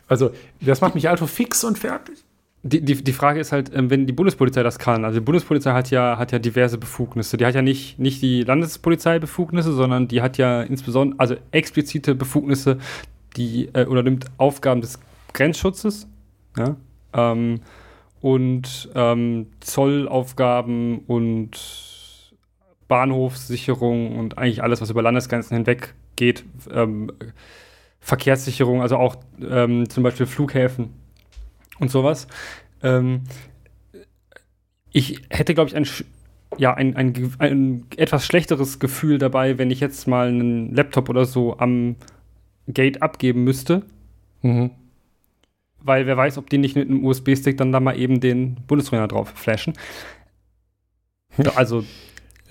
also, das macht mich also fix und fertig. Die, die, die Frage ist halt, ähm, wenn die Bundespolizei das kann, also die Bundespolizei hat ja, hat ja diverse Befugnisse. Die hat ja nicht, nicht die Landespolizeibefugnisse, sondern die hat ja insbesondere, also explizite Befugnisse, die, äh, oder nimmt Aufgaben des Grenzschutzes, ja, ähm, und ähm, Zollaufgaben und Bahnhofssicherung und eigentlich alles, was über Landesgrenzen hinweg geht. Ähm, Verkehrssicherung, also auch ähm, zum Beispiel Flughäfen und sowas. Ähm, ich hätte, glaube ich, ein, ja, ein, ein, ein, etwas schlechteres Gefühl dabei, wenn ich jetzt mal einen Laptop oder so am Gate abgeben müsste. Mhm. Weil wer weiß, ob die nicht mit einem USB-Stick dann da mal eben den Bundestrainer drauf flashen. Also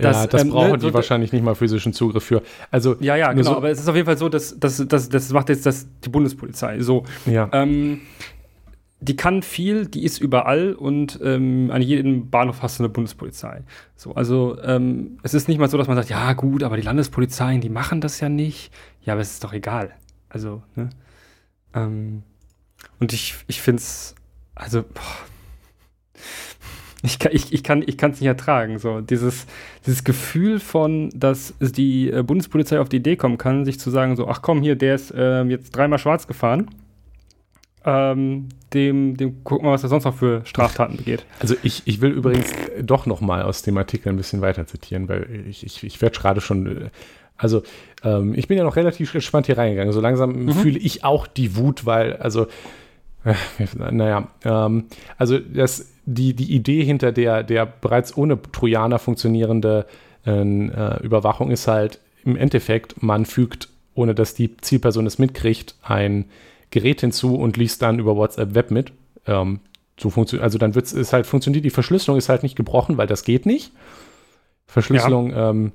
das, ja, das ähm, brauchen ne, die so wahrscheinlich nicht mal physischen Zugriff für. Also, ja, ja, genau. So aber es ist auf jeden Fall so, dass, dass, dass das macht jetzt das, die Bundespolizei. So. Ja. Ähm, die kann viel, die ist überall und ähm, an jedem Bahnhof hast du eine Bundespolizei. So, also ähm, es ist nicht mal so, dass man sagt, ja gut, aber die Landespolizeien, die machen das ja nicht. Ja, aber es ist doch egal. Also, ne? Ähm, und ich, ich finde es, also, boah, ich kann ich, ich kann ich kann es nicht ertragen so. Dieses dieses Gefühl von dass die äh, Bundespolizei auf die Idee kommen kann sich zu sagen so ach komm hier der ist äh, jetzt dreimal schwarz gefahren ähm, dem dem gucken wir was er sonst noch für Straftaten begeht. Also ich, ich will übrigens doch noch mal aus dem Artikel ein bisschen weiter zitieren weil ich ich, ich werde gerade schon äh, also ähm, ich bin ja noch relativ gespannt hier reingegangen. So langsam mhm. fühle ich auch die Wut weil also äh, naja, ähm, also das, die, die Idee hinter der, der bereits ohne Trojaner funktionierende äh, Überwachung ist halt im Endeffekt, man fügt, ohne dass die Zielperson es mitkriegt, ein Gerät hinzu und liest dann über WhatsApp Web mit. Ähm, so funktioniert, also dann wird es halt funktioniert, die Verschlüsselung ist halt nicht gebrochen, weil das geht nicht. Verschlüsselung ja. ähm,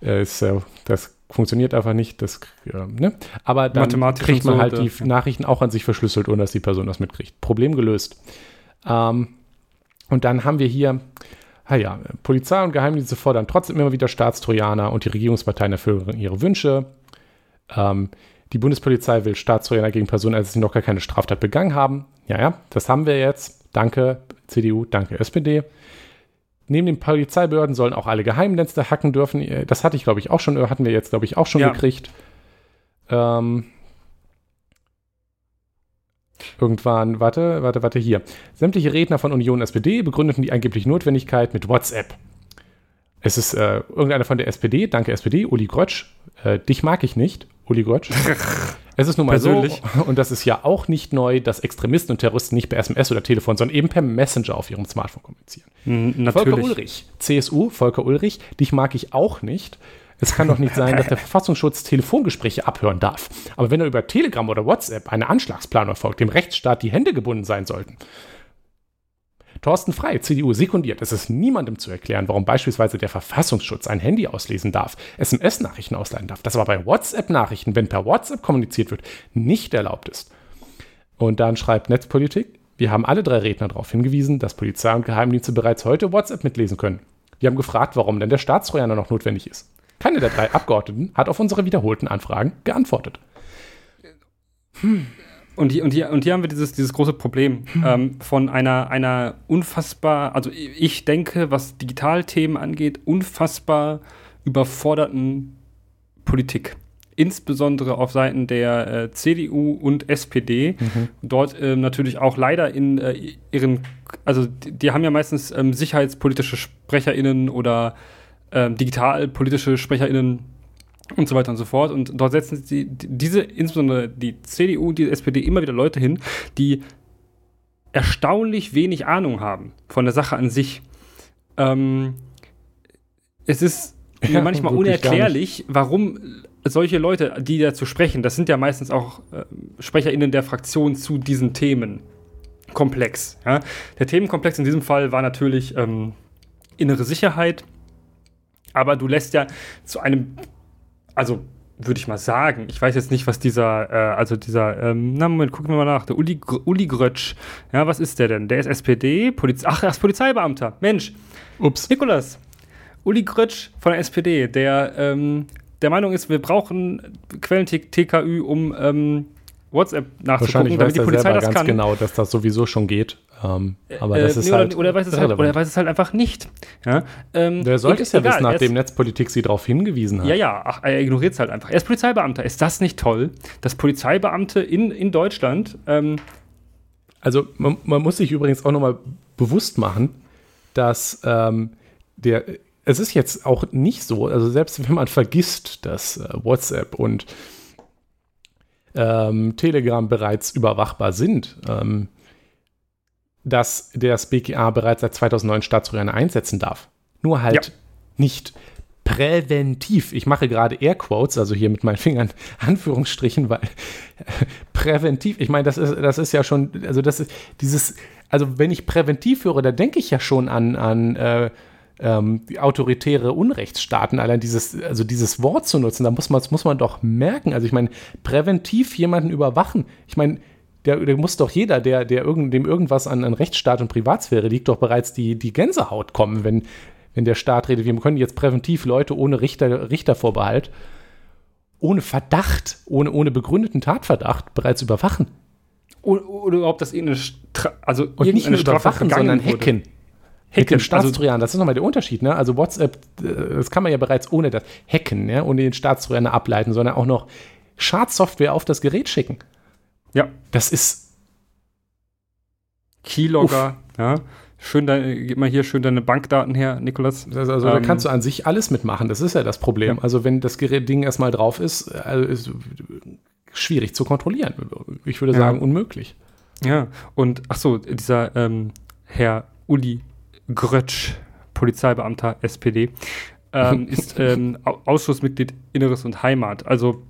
ist, äh, das funktioniert einfach nicht. Das, äh, ne? Aber dann kriegt man halt die ja. Nachrichten auch an sich verschlüsselt, ohne dass die Person das mitkriegt. Problem gelöst. Ähm, und dann haben wir hier, naja, Polizei und Geheimdienste fordern trotzdem immer wieder Staatstrojaner und die Regierungsparteien erfüllen ihre Wünsche. Ähm, die Bundespolizei will Staatstrojaner gegen Personen, als sie noch gar keine Straftat begangen haben. Ja, ja, das haben wir jetzt. Danke CDU, danke SPD. Neben den Polizeibehörden sollen auch alle Geheimdienste hacken dürfen. Das hatte ich, glaube ich, auch schon, hatten wir jetzt, glaube ich, auch schon ja. gekriegt. Ähm, irgendwann, warte, warte, warte, hier. Sämtliche Redner von Union SPD begründeten die angebliche Notwendigkeit mit WhatsApp. Es ist äh, irgendeiner von der SPD, danke SPD, Uli Grötsch. Äh, dich mag ich nicht, Uli Grötsch. [laughs] es ist nun mal Persönlich. so, und das ist ja auch nicht neu, dass Extremisten und Terroristen nicht per SMS oder Telefon, sondern eben per Messenger auf ihrem Smartphone kommunizieren. Volker natürlich. Ulrich, CSU, Volker Ulrich, dich mag ich auch nicht. Es kann doch nicht sein, dass der Verfassungsschutz Telefongespräche abhören darf. Aber wenn er über Telegram oder WhatsApp eine Anschlagsplanung folgt, dem Rechtsstaat die Hände gebunden sein sollten. Thorsten Frey, CDU, sekundiert. Es ist niemandem zu erklären, warum beispielsweise der Verfassungsschutz ein Handy auslesen darf, SMS-Nachrichten ausleihen darf, das aber bei WhatsApp-Nachrichten, wenn per WhatsApp kommuniziert wird, nicht erlaubt ist. Und dann schreibt Netzpolitik, wir haben alle drei Redner darauf hingewiesen, dass Polizei und Geheimdienste bereits heute WhatsApp mitlesen können. Wir haben gefragt, warum denn der Staatstrojaner noch notwendig ist. Keine der drei Abgeordneten hat auf unsere wiederholten Anfragen geantwortet. Und hier, und, hier, und hier haben wir dieses, dieses große Problem ähm, von einer, einer unfassbar, also ich denke, was Digitalthemen angeht, unfassbar überforderten Politik. Insbesondere auf Seiten der äh, CDU und SPD. Dort ähm, natürlich auch leider in äh, ihren, also die, die haben ja meistens ähm, sicherheitspolitische SprecherInnen oder ähm, digitalpolitische SprecherInnen und so weiter und so fort. Und dort setzen sie die- diese, insbesondere die CDU und die SPD, immer wieder Leute hin, die erstaunlich wenig Ahnung haben von der Sache an sich. Ähm, es ist mir Ja, manchmal unerklärlich, warum solche Leute, die dazu sprechen, das sind ja meistens auch äh, SprecherInnen der Fraktion zu diesen Themen. Komplex. Ja? Der Themenkomplex in diesem Fall war natürlich ähm, innere Sicherheit, aber du lässt ja zu einem, also würde ich mal sagen, ich weiß jetzt nicht, was dieser, äh, also dieser, ähm, na Moment, gucken wir mal nach, der Uli, Uli Grötsch, ja, was ist der denn? Der ist SPD, Poliz ach, er ist Polizeibeamter, Mensch, Ups. Nikolas, Uli Grötsch von der SPD, der ähm, der Meinung ist, wir brauchen Quellen-TKÜ, um ähm, WhatsApp nachzugucken, Wahrscheinlich weiß er selber das ganz kann. genau, dass das sowieso schon geht. Ähm, aber Äh, das ist nee, halt. oder, oder, er weiß es halt, oder er weiß es halt einfach nicht. Ja? Ähm, Der sollte es ja egal, wissen, nachdem Netzpolitik sie darauf hingewiesen hat. Ja, ja, ach, er ignoriert es halt einfach. Er ist Polizeibeamter. Ist das nicht toll, dass Polizeibeamte in, in Deutschland ähm, Also man, man muss sich übrigens auch nochmal bewusst machen, dass ähm, der, es ist jetzt auch nicht so, also selbst wenn man vergisst, dass äh, WhatsApp und ähm, Telegram bereits überwachbar sind, ähm, dass das BKA bereits seit 2009 Staatstrojaner einsetzen darf. Nur halt Ja. nicht präventiv. Ich mache gerade Airquotes, also hier mit meinen Fingern [laughs] Anführungsstrichen, weil [laughs] präventiv, ich meine, das ist, das ist ja schon, also das ist dieses, also wenn ich präventiv höre, da denke ich ja schon an, an äh, ähm, autoritäre Unrechtsstaaten, allein dieses, also dieses Wort zu nutzen, da muss man, muss man doch merken. Also ich meine, präventiv jemanden überwachen, ich meine, der, der muss doch jeder, der, der irgend, dem irgendwas an, an Rechtsstaat und Privatsphäre liegt, doch bereits die, die Gänsehaut kommen, wenn, wenn der Staat redet, wir können jetzt präventiv Leute ohne Richter, Richtervorbehalt, ohne Verdacht, ohne, ohne begründeten Tatverdacht bereits überwachen. oder, oder überhaupt, dass irgendeine, Stra also Und nicht nur überwachen, sondern wurde. hacken. Mit Hacken, dem also- Staatstrojaner, das ist nochmal der Unterschied. Ne? Also WhatsApp, äh, das kann man ja bereits ohne das Hacken, ne? ohne den Staatstrojaner ableiten, sondern auch noch Schadsoftware auf das Gerät schicken. Ja, Das ist, Keylogger, ja. Schön deine, gib mal hier schön deine Bankdaten her, Nikolas. also da Ähm, kannst du an sich alles mitmachen. Das ist ja das Problem. Ja. Also wenn das Gerät Ding erstmal drauf ist, also ist schwierig zu kontrollieren. Ich würde Ja. sagen, unmöglich. Ja, und ach so, dieser ähm, Herr Uli Grötsch, Polizeibeamter SPD, ähm, [laughs] ist ähm, Au- Ausschussmitglied Inneres und Heimat. Also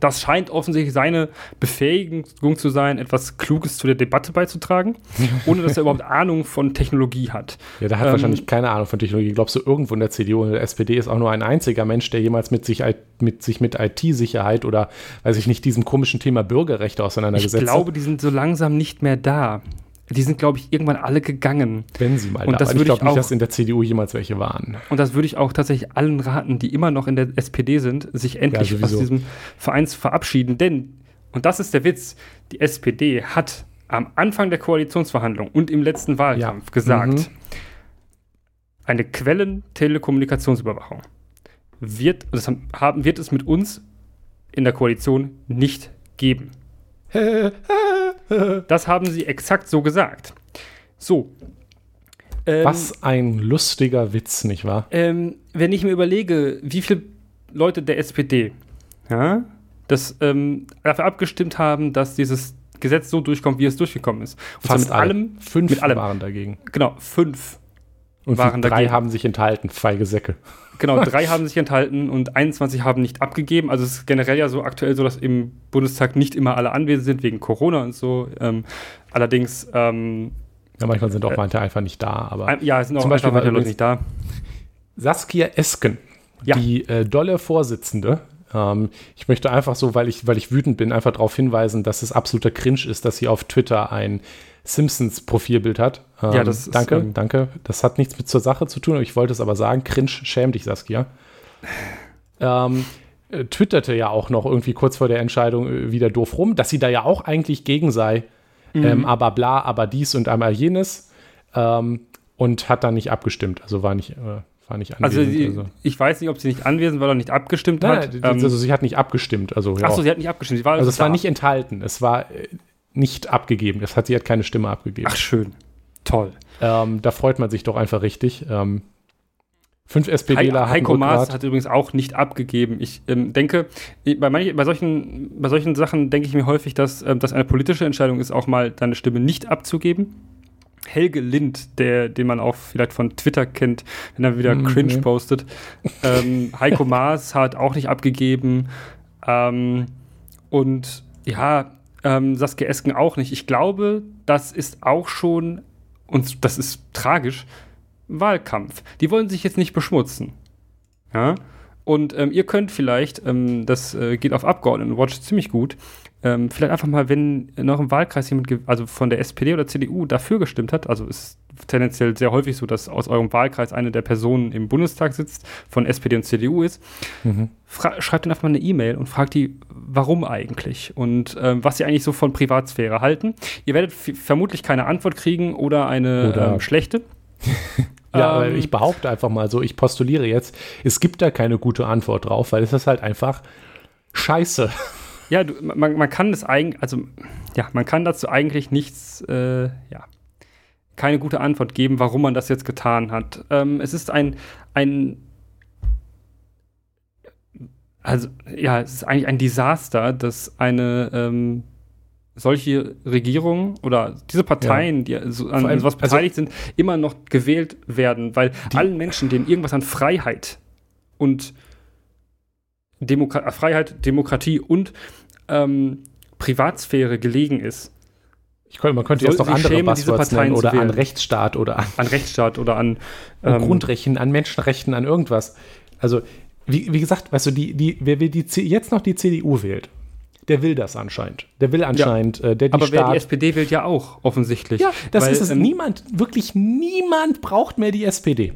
das scheint offensichtlich seine Befähigung zu sein, etwas Kluges zu der Debatte beizutragen, [laughs] ohne dass er überhaupt Ahnung von Technologie hat. Ja, der hat Ähm, wahrscheinlich keine Ahnung von Technologie. Glaubst du, irgendwo in der CDU und der SPD ist auch nur ein einziger Mensch, der jemals mit sich, mit, sich mit IT-Sicherheit oder, weiß ich nicht, diesem komischen Thema Bürgerrechte auseinandergesetzt Ich glaube, die sind so langsam nicht mehr da. Die sind, glaube ich, irgendwann alle gegangen. wenn sie mal und da waren. Ich würde ich glaube nicht, auch- dass in der CDU jemals welche waren. Und das würde ich auch tatsächlich allen raten, die immer noch in der SPD sind, sich endlich Ja, aus diesem Verein zu verabschieden. Denn, und das ist der Witz, die SPD hat am Anfang der Koalitionsverhandlung und im letzten Wahlkampf Ja. gesagt, Mhm. eine Quellen-Telekommunikationsüberwachung wird, das haben, wird es mit uns in der Koalition nicht geben. [laughs] [laughs] Das haben sie exakt so gesagt. So. Ähm, Was ein lustiger Witz, nicht wahr? Ähm, wenn ich mir überlege, wie viele Leute der SPD ja, das, ähm, dafür abgestimmt haben, dass dieses Gesetz so durchkommt, wie es durchgekommen ist. Und Fast mit alle. allem. Fünf mit allem. waren dagegen. Genau, fünf. Und waren drei dagegen. haben sich enthalten, feige Säcke. Genau, [laughs] drei haben sich enthalten und 21 haben nicht abgegeben. Also es ist generell ja so aktuell so, dass im Bundestag nicht immer alle anwesend sind wegen Corona und so. Ähm, allerdings ähm, ja, manchmal sind auch äh, manche einfach nicht da. Aber ja, es sind auch zum Beispiel manche Leute nicht da. Saskia Esken, ja. die äh, dolle Vorsitzende. Ähm, ich möchte einfach so, weil ich, weil ich wütend bin, einfach darauf hinweisen, dass es absoluter Cringe ist, dass sie auf Twitter ein Simpsons-Profilbild hat. Ähm, ja, das danke, ist, ähm, danke. Das hat nichts mit zur Sache zu tun, aber ich wollte es aber sagen. Cringe, schäm dich, Saskia. ähm, äh, twitterte ja auch noch irgendwie kurz vor der Entscheidung äh, wieder doof rum, dass sie da ja auch eigentlich gegen sei. Mhm. Ähm, aber bla, aber dies und einmal jenes. Ähm, und hat dann nicht abgestimmt. Also war nicht, äh, war nicht also anwesend. Also, also, ich weiß nicht, ob sie nicht anwesend war oder nicht abgestimmt Nein, hat. Ähm, also sie hat nicht abgestimmt. Also, ja. Achso, sie hat nicht abgestimmt. also es war nicht enthalten. Es war äh, nicht abgegeben. Das hat, sie hat keine Stimme abgegeben. Ach, schön. Toll. Ähm, da freut man sich doch einfach richtig. Ähm, Fünf SPDler Heiko Maas hat übrigens auch nicht abgegeben. Ich ähm, denke, bei, manch, bei, solchen, bei solchen Sachen denke ich mir häufig, dass ähm, das eine politische Entscheidung ist, auch mal deine Stimme nicht abzugeben. Helge Lind, der, den man auch vielleicht von Twitter kennt, wenn er wieder mm, Cringe nee. postet. Ähm, [laughs] Heiko Maas hat auch nicht abgegeben. Ähm, und ja, ähm, Saskia Esken auch nicht. Ich glaube, das ist auch schon, und das ist tragisch, Wahlkampf. Die wollen sich jetzt nicht beschmutzen. Ja? Und ähm, ihr könnt vielleicht, ähm, das äh, geht auf Abgeordnetenwatch ziemlich gut, ähm, vielleicht einfach mal, wenn noch im Wahlkreis jemand, also von der SPD oder CDU dafür gestimmt hat, also ist tendenziell sehr häufig so, dass aus eurem Wahlkreis eine der Personen im Bundestag sitzt, von SPD und CDU ist, mhm. schreibt dann einfach mal eine E-Mail und fragt die, warum eigentlich und ähm, was sie eigentlich so von Privatsphäre halten. Ihr werdet vermutlich keine Antwort kriegen oder eine oder ähm, schlechte. [laughs] Ja, ähm, ich behaupte einfach mal so, ich postuliere jetzt, es gibt da keine gute Antwort drauf, weil es ist halt einfach scheiße. Ja, du, man, man kann das eigentlich, also ja, man kann dazu eigentlich nichts, äh, ja, keine gute Antwort geben, warum man das jetzt getan hat. Ähm, es ist ein, ein also ja, es ist eigentlich ein Desaster, dass eine ähm, solche Regierungen oder diese Parteien, ja. die so an allem, sowas also beteiligt also, sind, immer noch gewählt werden, weil allen Menschen, denen irgendwas an Freiheit und Demokra äh, Freiheit, Demokratie und ähm, Privatsphäre gelegen ist. Ich könnte, man könnte jetzt noch andere Buzzwords nennen oder an Rechtsstaat oder an, an Rechtsstaat oder an ähm, Grundrechten, an Menschenrechten, an irgendwas. Also wie, wie gesagt, weißt du, die, die, wer die, jetzt noch die CDU wählt, der will das anscheinend. Der will anscheinend, ja. äh, der die Aber wer die SPD wählt ja auch, offensichtlich. Ja, das Weil, ist es. Ähm, niemand, wirklich niemand braucht mehr die SPD.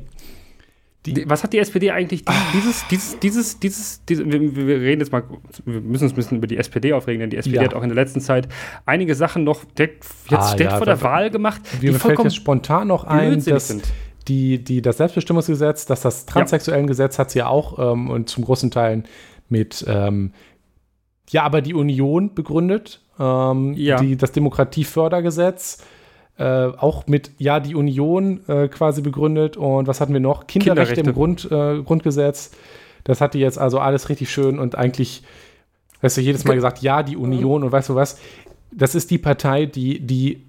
Die, was hat die SPD eigentlich ah. dieses, dieses, dieses, dieses, dieses wir, wir, reden jetzt mal, wir müssen uns ein bisschen über die SPD aufregen, denn die SPD ja. hat auch in der letzten Zeit einige Sachen noch direkt, jetzt ah, direkt ja, vor der Wahl gemacht, die mir fällt jetzt spontan noch ein, dass sind. Die, die, das Selbstbestimmungsgesetz, dass das transsexuellen ja. Gesetz hat sie ja auch ähm, und zum großen Teil mit ähm, ja, aber die Union begründet, ähm, die, das Demokratiefördergesetz, äh, auch mit Ja, die Union äh, quasi begründet. Und was hatten wir noch? Kinderrechte, Kinderrechte. im Grund, äh, Grundgesetz. Das hat die jetzt also alles richtig schön und eigentlich, weißt du, jedes Mal gesagt, ja, die Union und weißt du was, das ist die Partei, die, die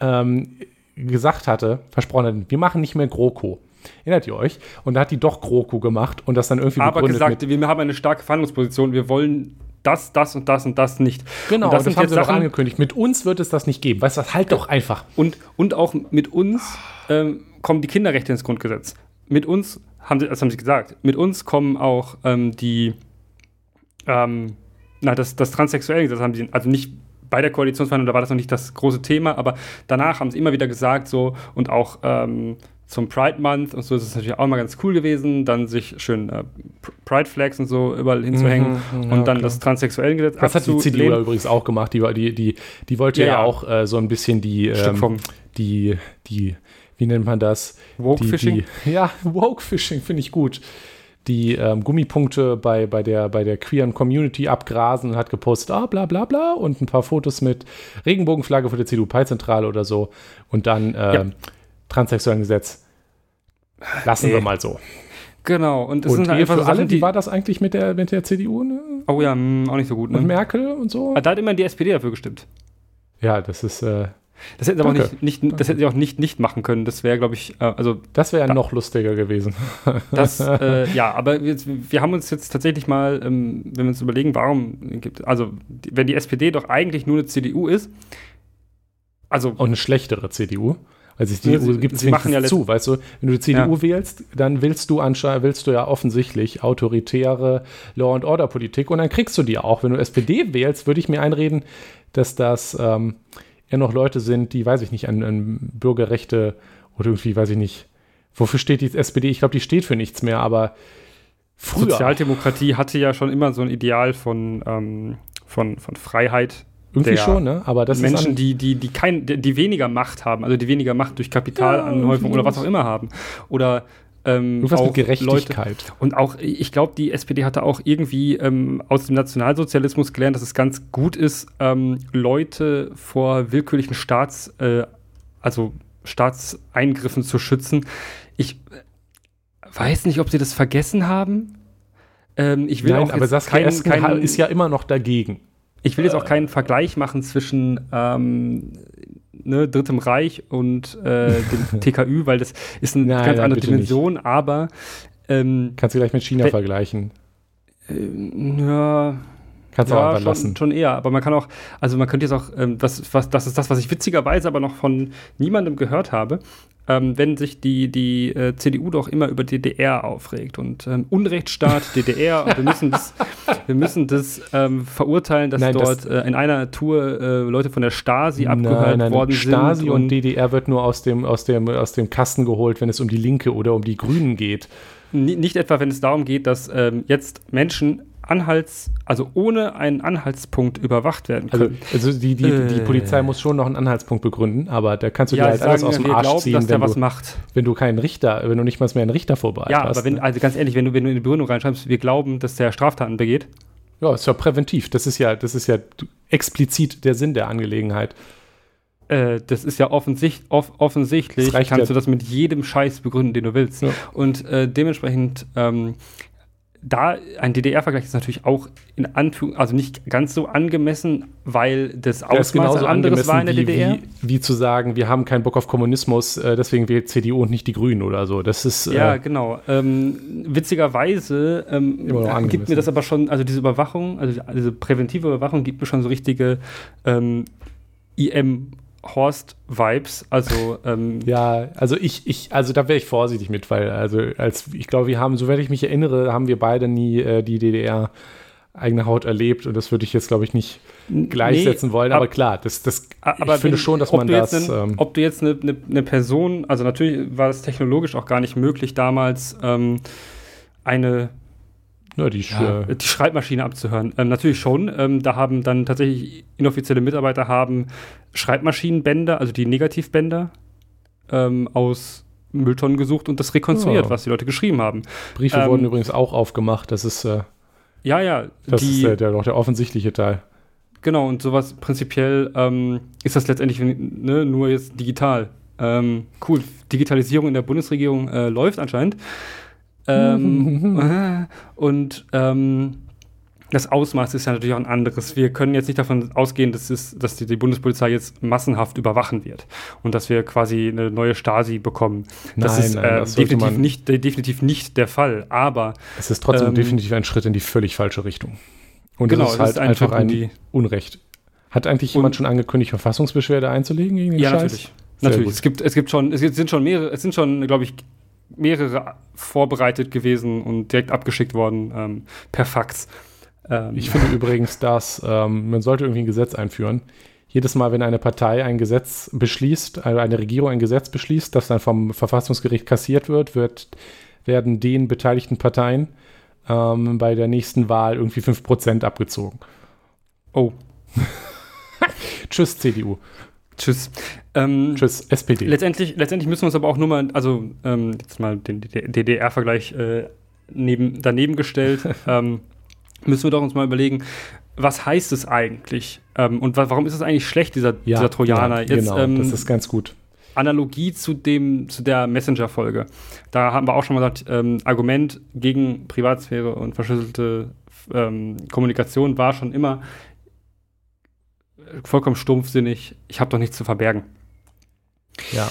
ähm, gesagt hatte, versprochen hat, wir machen nicht mehr GroKo. Erinnert ihr euch? Und da hat die doch GroKo gemacht und das dann irgendwie Aber gesagt, wir haben eine starke Verhandlungsposition, wir wollen das, das und das und das nicht. Genau, und das, das haben sie Sachen, angekündigt. Mit uns wird es das nicht geben. Weißt du, das halt doch einfach. Und, und auch mit uns ähm, kommen die Kinderrechte ins Grundgesetz. Mit uns, haben sie, das haben sie gesagt, mit uns kommen auch ähm, die, ähm, na, das, das Transsexuelle, das haben sie, also nicht bei der Koalitionsverhandlung, da war das noch nicht das große Thema, aber danach haben sie immer wieder gesagt, so, und auch ähm, zum Pride Month und so ist es natürlich auch mal ganz cool gewesen, dann sich schön äh, Pride Flags und so überall hinzuhängen mhm, ja, und dann klar. das transsexuellen Gesetz Das hat die CDU da übrigens auch gemacht, die, die, die, die wollte ja, ja auch äh, so ein bisschen die, ähm, die, die, wie nennt man das? Woke Fishing? ja, [laughs] Woke Fishing finde ich gut. Die ähm, Gummipunkte bei, bei, der, bei der queeren Community abgrasen und hat gepostet, ah, bla bla bla und ein paar Fotos mit Regenbogenflagge für die CDU-Pi-Zentrale oder so und dann äh, ja transsexuellen Gesetz. Lassen Nee. wir mal so. Genau, und es Und sind halt einfach so alle, Sachen, wie die. war das eigentlich mit der, mit der CDU ne? Oh ja, mh, auch nicht so gut, und ne? Merkel und so? Aber Da hat immer die SPD dafür gestimmt. Ja, das ist, äh, Das hätten sie aber nicht, nicht, das hätten sie auch nicht, nicht machen können. Das wäre, glaube ich, äh, also das wäre Da- noch lustiger gewesen. [laughs] das, äh, ja, aber jetzt, wir haben uns jetzt tatsächlich mal, ähm, wenn wir uns überlegen, warum gibt, also die, wenn die SPD doch eigentlich nur eine CDU ist, also Und eine schlechtere CDU. Sich die Ja, CDU gibt es ja zu, weißt du, wenn du die CDU wählst, dann willst du anscheinend, willst du ja offensichtlich autoritäre Law and Order Politik und dann kriegst du die auch. Wenn du SPD wählst, würde ich mir einreden, dass das ähm, eher noch Leute sind, die, weiß ich nicht, an, an Bürgerrechte oder irgendwie, weiß ich nicht, wofür steht die SPD? Ich glaube, die steht für nichts mehr, aber früher. Sozialdemokratie hatte ja schon immer so ein Ideal von, ähm, von, von Freiheit. Irgendwie schon, ne? Aber das ist Menschen, an, die, die, die, kein, die, weniger Macht haben, also die weniger Macht durch Kapitalanhäufung irgendwie oder was auch immer haben. Oder ähm, irgendwas auch mit Gerechtigkeit. Leute, und auch, ich glaube, die SPD hatte auch irgendwie ähm, aus dem Nationalsozialismus gelernt, dass es ganz gut ist, ähm, Leute vor willkürlichen Staats, äh, also Staatseingriffen zu schützen. Ich äh, weiß nicht, ob sie das vergessen haben. Ähm, ich will Nein, auch aber Saskia Esken keinen- ist ja immer noch dagegen. Ich will jetzt auch keinen Vergleich machen zwischen ähm, ne, Drittem Reich und äh, dem [laughs] TKÜ, weil das ist eine Nein, ganz andere Dimension, aber ähm, Kannst du gleich mit China vergleichen. ja, Kannst du auch ja einfach schon, lassen. schon eher. Aber man kann auch, also man könnte jetzt auch, ähm, was, was, das ist das, was ich witzigerweise aber noch von niemandem gehört habe, ähm, wenn sich die, die äh, CDU doch immer über DDR aufregt und ähm, Unrechtsstaat [laughs] DDR und wir müssen das, wir müssen das ähm, verurteilen, dass Nein, das- dort äh, in einer Tour äh, Leute von der Stasi abgehört worden Stasi sind. und DDR wird nur aus dem, aus, dem, aus dem Kasten geholt, wenn es um die Linke oder um die Grünen geht. Ni- Nicht etwa, wenn es darum geht, dass ähm, jetzt Menschen Anhalts, also ohne einen Anhaltspunkt überwacht werden Also, können. also die, die, die Äh. Polizei muss schon noch einen Anhaltspunkt begründen, aber da kannst du dir ja, halt sie alles aus dem wir Arsch glauben, ziehen, dass der wenn was du, macht. wenn du keinen Richter, wenn du nicht mal mehr einen Richter vorbereitet Ja, hast. aber wenn, ne? also ganz ehrlich, wenn du, wenn du in die Begründung reinschreibst, wir glauben, dass der Straftaten begeht, ja, ist ja präventiv. Das ist ja, das ist ja explizit der Sinn der Angelegenheit. äh, das ist ja offensicht, off, offensichtlich, kannst ja. du das mit jedem Scheiß begründen, den du willst. Ja. Und äh, dementsprechend, ähm, da ein DDR-Vergleich ist natürlich auch in Anführung, also nicht ganz so angemessen, weil das Ausmaß genauso anderes war in der wie, DDR. Wie, wie zu sagen, wir haben keinen Bock auf Kommunismus, äh, deswegen wählt CDU und nicht die Grünen oder so. Das ist Ja, äh, genau. Ähm, witzigerweise ähm, gibt mir das aber schon, also diese Überwachung, also diese präventive Überwachung gibt mir schon so richtige ähm, IM-Horst-Vibes. Also, ähm, [laughs] Ja, also ich, ich, also da wäre ich vorsichtig mit, weil, also als ich glaube, wir haben, soweit ich mich erinnere, haben wir beide nie äh, die DDR eigene Haut erlebt und das würde ich jetzt, glaube ich, nicht gleichsetzen nee, wollen. ab- Aber klar, das, das, aber ich finde wenn- schon, dass man das. einen- ähm, ob du jetzt eine, eine, eine Person, also natürlich war es technologisch auch gar nicht möglich, damals ähm, eine ja, die, ja, äh, die Schreibmaschine abzuhören. Ähm, natürlich schon. Ähm, da haben dann tatsächlich inoffizielle Mitarbeiter haben Schreibmaschinenbänder, also die Negativbänder, ähm, aus Mülltonnen gesucht und das rekonstruiert, Ja. was die Leute geschrieben haben. Briefe ähm, wurden übrigens auch aufgemacht. Das ist, äh, Ja, ja, das die, ist äh, der, doch der offensichtliche Teil. genau, und sowas prinzipiell ähm, ist das letztendlich ne, nur jetzt digital. Ähm, cool, Digitalisierung in der Bundesregierung äh, läuft anscheinend. Ähm, äh, [laughs] und ähm, das Ausmaß ist ja natürlich auch ein anderes. Wir können jetzt nicht davon ausgehen, dass, es, dass die, die Bundespolizei jetzt massenhaft überwachen wird und dass wir quasi eine neue Stasi bekommen. Das Nein, ist nein, äh, das definitiv, man- nicht, de- definitiv nicht der Fall. Aber Es ist trotzdem Ähm, definitiv ein Schritt in die völlig falsche Richtung. Und genau, das ist halt ein einfach Schritt in ein. Unrecht. Hat eigentlich jemand schon angekündigt, Verfassungsbeschwerde einzulegen gegen den Ja, Scheiß? natürlich. Sehr Natürlich. gut. Es gibt, es gibt schon, es sind schon mehrere, es sind schon, glaube ich, mehrere vorbereitet gewesen und direkt abgeschickt worden ähm, per Fax. Ähm, Ich finde übrigens, dass ähm, man sollte irgendwie ein Gesetz einführen. Jedes Mal, wenn eine Partei ein Gesetz beschließt, also eine Regierung ein Gesetz beschließt, das dann vom Verfassungsgericht kassiert wird, wird werden den beteiligten Parteien ähm, bei der nächsten Wahl irgendwie 5% abgezogen. oh, [laughs] Tschüss, CDU. Tschüss. Ähm, Tschüss, SPD. Letztendlich, letztendlich müssen wir uns aber auch nur mal, also ähm, jetzt mal den DDR-Vergleich äh, neben, daneben gestellt, [laughs] ähm, müssen wir doch uns mal überlegen, was heißt es eigentlich? Ähm, und wa warum ist es eigentlich schlecht, dieser, dieser Trojaner? ja, genau, ähm, das ist ganz gut. Analogie zu dem, zu der Messenger-Folge. Da haben wir auch schon mal gesagt, ähm, Argument gegen Privatsphäre und verschlüsselte Kommunikation war schon immer vollkommen stumpfsinnig, ich habe doch nichts zu verbergen. Ja.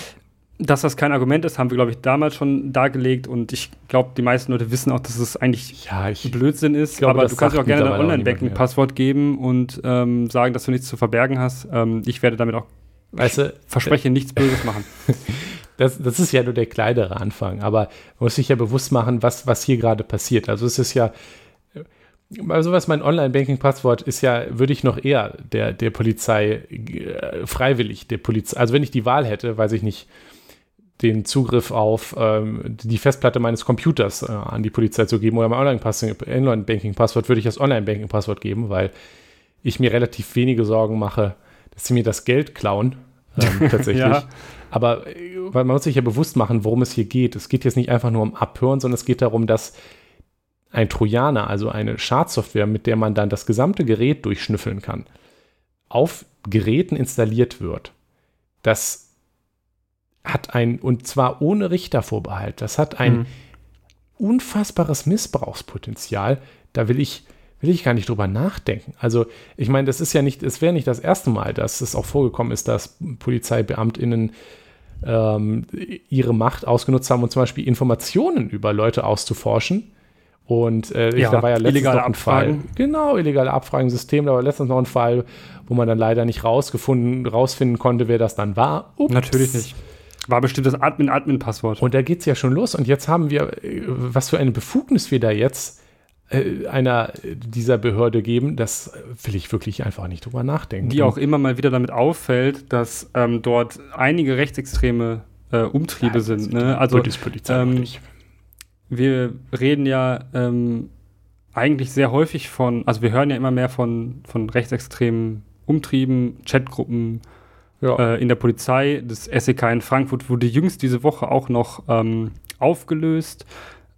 Dass das kein Argument ist, haben wir, glaube ich, damals schon dargelegt und ich glaube, die meisten Leute wissen auch, dass es eigentlich ja, Blödsinn ist. glaube, aber du kannst auch gerne dein Online-Banking-Passwort geben und ähm, sagen, dass du nichts zu verbergen hast. Ähm, ich werde damit auch, weißt du, verspreche, nichts Böses machen. [laughs] das, das ist ja nur der kleinere Anfang, aber man muss sich ja bewusst machen, was, was hier gerade passiert. Also es ist ja, also was mein Online-Banking-Passwort ist ja, würde ich noch eher der, der Polizei äh, freiwillig, der Polizei, also wenn ich die Wahl hätte, weiß ich nicht, den Zugriff auf ähm, die Festplatte meines Computers äh, an die Polizei zu geben oder mein Online-Banking-Passwort würde ich als Online-Banking-Passwort geben, weil ich mir relativ wenige Sorgen mache, dass sie mir das Geld klauen, ähm, [laughs] tatsächlich. Ja. Aber äh, weil man muss sich ja bewusst machen, worum es hier geht. Es geht jetzt nicht einfach nur um Abhören, sondern es geht darum, dass ein Trojaner, also eine Schadsoftware, mit der man dann das gesamte Gerät durchschnüffeln kann, auf Geräten installiert wird. Das hat ein, und zwar ohne Richtervorbehalt, das hat ein Mhm. unfassbares Missbrauchspotenzial. Da will ich, will ich gar nicht drüber nachdenken. Also, ich meine, das ist ja nicht, es wäre nicht das erste Mal, dass es auch vorgekommen ist, dass PolizeibeamtInnen ähm, ihre Macht ausgenutzt haben, um zum Beispiel Informationen über Leute auszuforschen. Und äh, ich- Ja, da war ja letztens illegale noch ein Fall. Abfragen. Genau, illegale Abfragensystem. Da war letztens noch ein Fall, wo man dann leider nicht rausgefunden, rausfinden konnte, wer das dann war. Ups. Natürlich nicht. War bestimmt das Admin-Admin-Passwort. Und da geht es ja schon los. Und jetzt haben wir, äh, was für eine Befugnis wir da jetzt äh, einer dieser Behörde geben, das will ich wirklich einfach nicht drüber nachdenken. Die auch immer mal wieder damit auffällt, dass ähm, dort einige rechtsextreme äh, Umtriebe Ja, sind. also Ne? Also Bundespolizei ähm. Wir reden ja ähm, eigentlich sehr häufig von, also wir hören ja immer mehr von, von rechtsextremen Umtrieben, Chatgruppen ja. äh, in der Polizei. Das SEK in Frankfurt wurde jüngst diese Woche auch noch ähm, aufgelöst,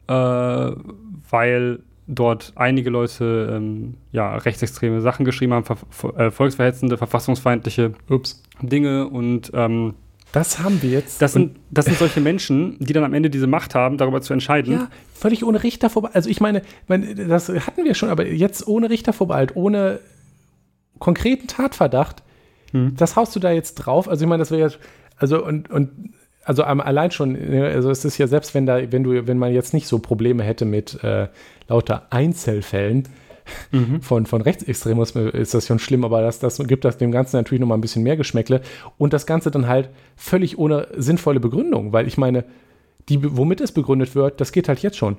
äh, weil dort einige Leute ähm, ja, rechtsextreme Sachen geschrieben haben, ver äh, volksverhetzende, verfassungsfeindliche Ups. Dinge und ähm, Das haben wir jetzt. das, sind, das sind solche Menschen, die dann am Ende diese Macht haben, darüber zu entscheiden. Ja, völlig ohne Richter vorbei. Also ich meine, mein, das hatten wir schon, aber jetzt ohne Richter vorbehalt, ohne konkreten Tatverdacht, Hm. das haust du da jetzt drauf. Also ich meine, das wäre jetzt, also und, und also allein schon, äh, also es ist ja selbst, wenn da, wenn du, wenn man jetzt nicht so Probleme hätte mit äh, lauter Einzelfällen Mhm. von, von Rechtsextremismus, ist das schon schlimm, aber das, das gibt das dem Ganzen natürlich nochmal ein bisschen mehr Geschmäckle und das Ganze dann halt völlig ohne sinnvolle Begründung, weil ich meine, die, womit es begründet wird, das geht halt jetzt schon.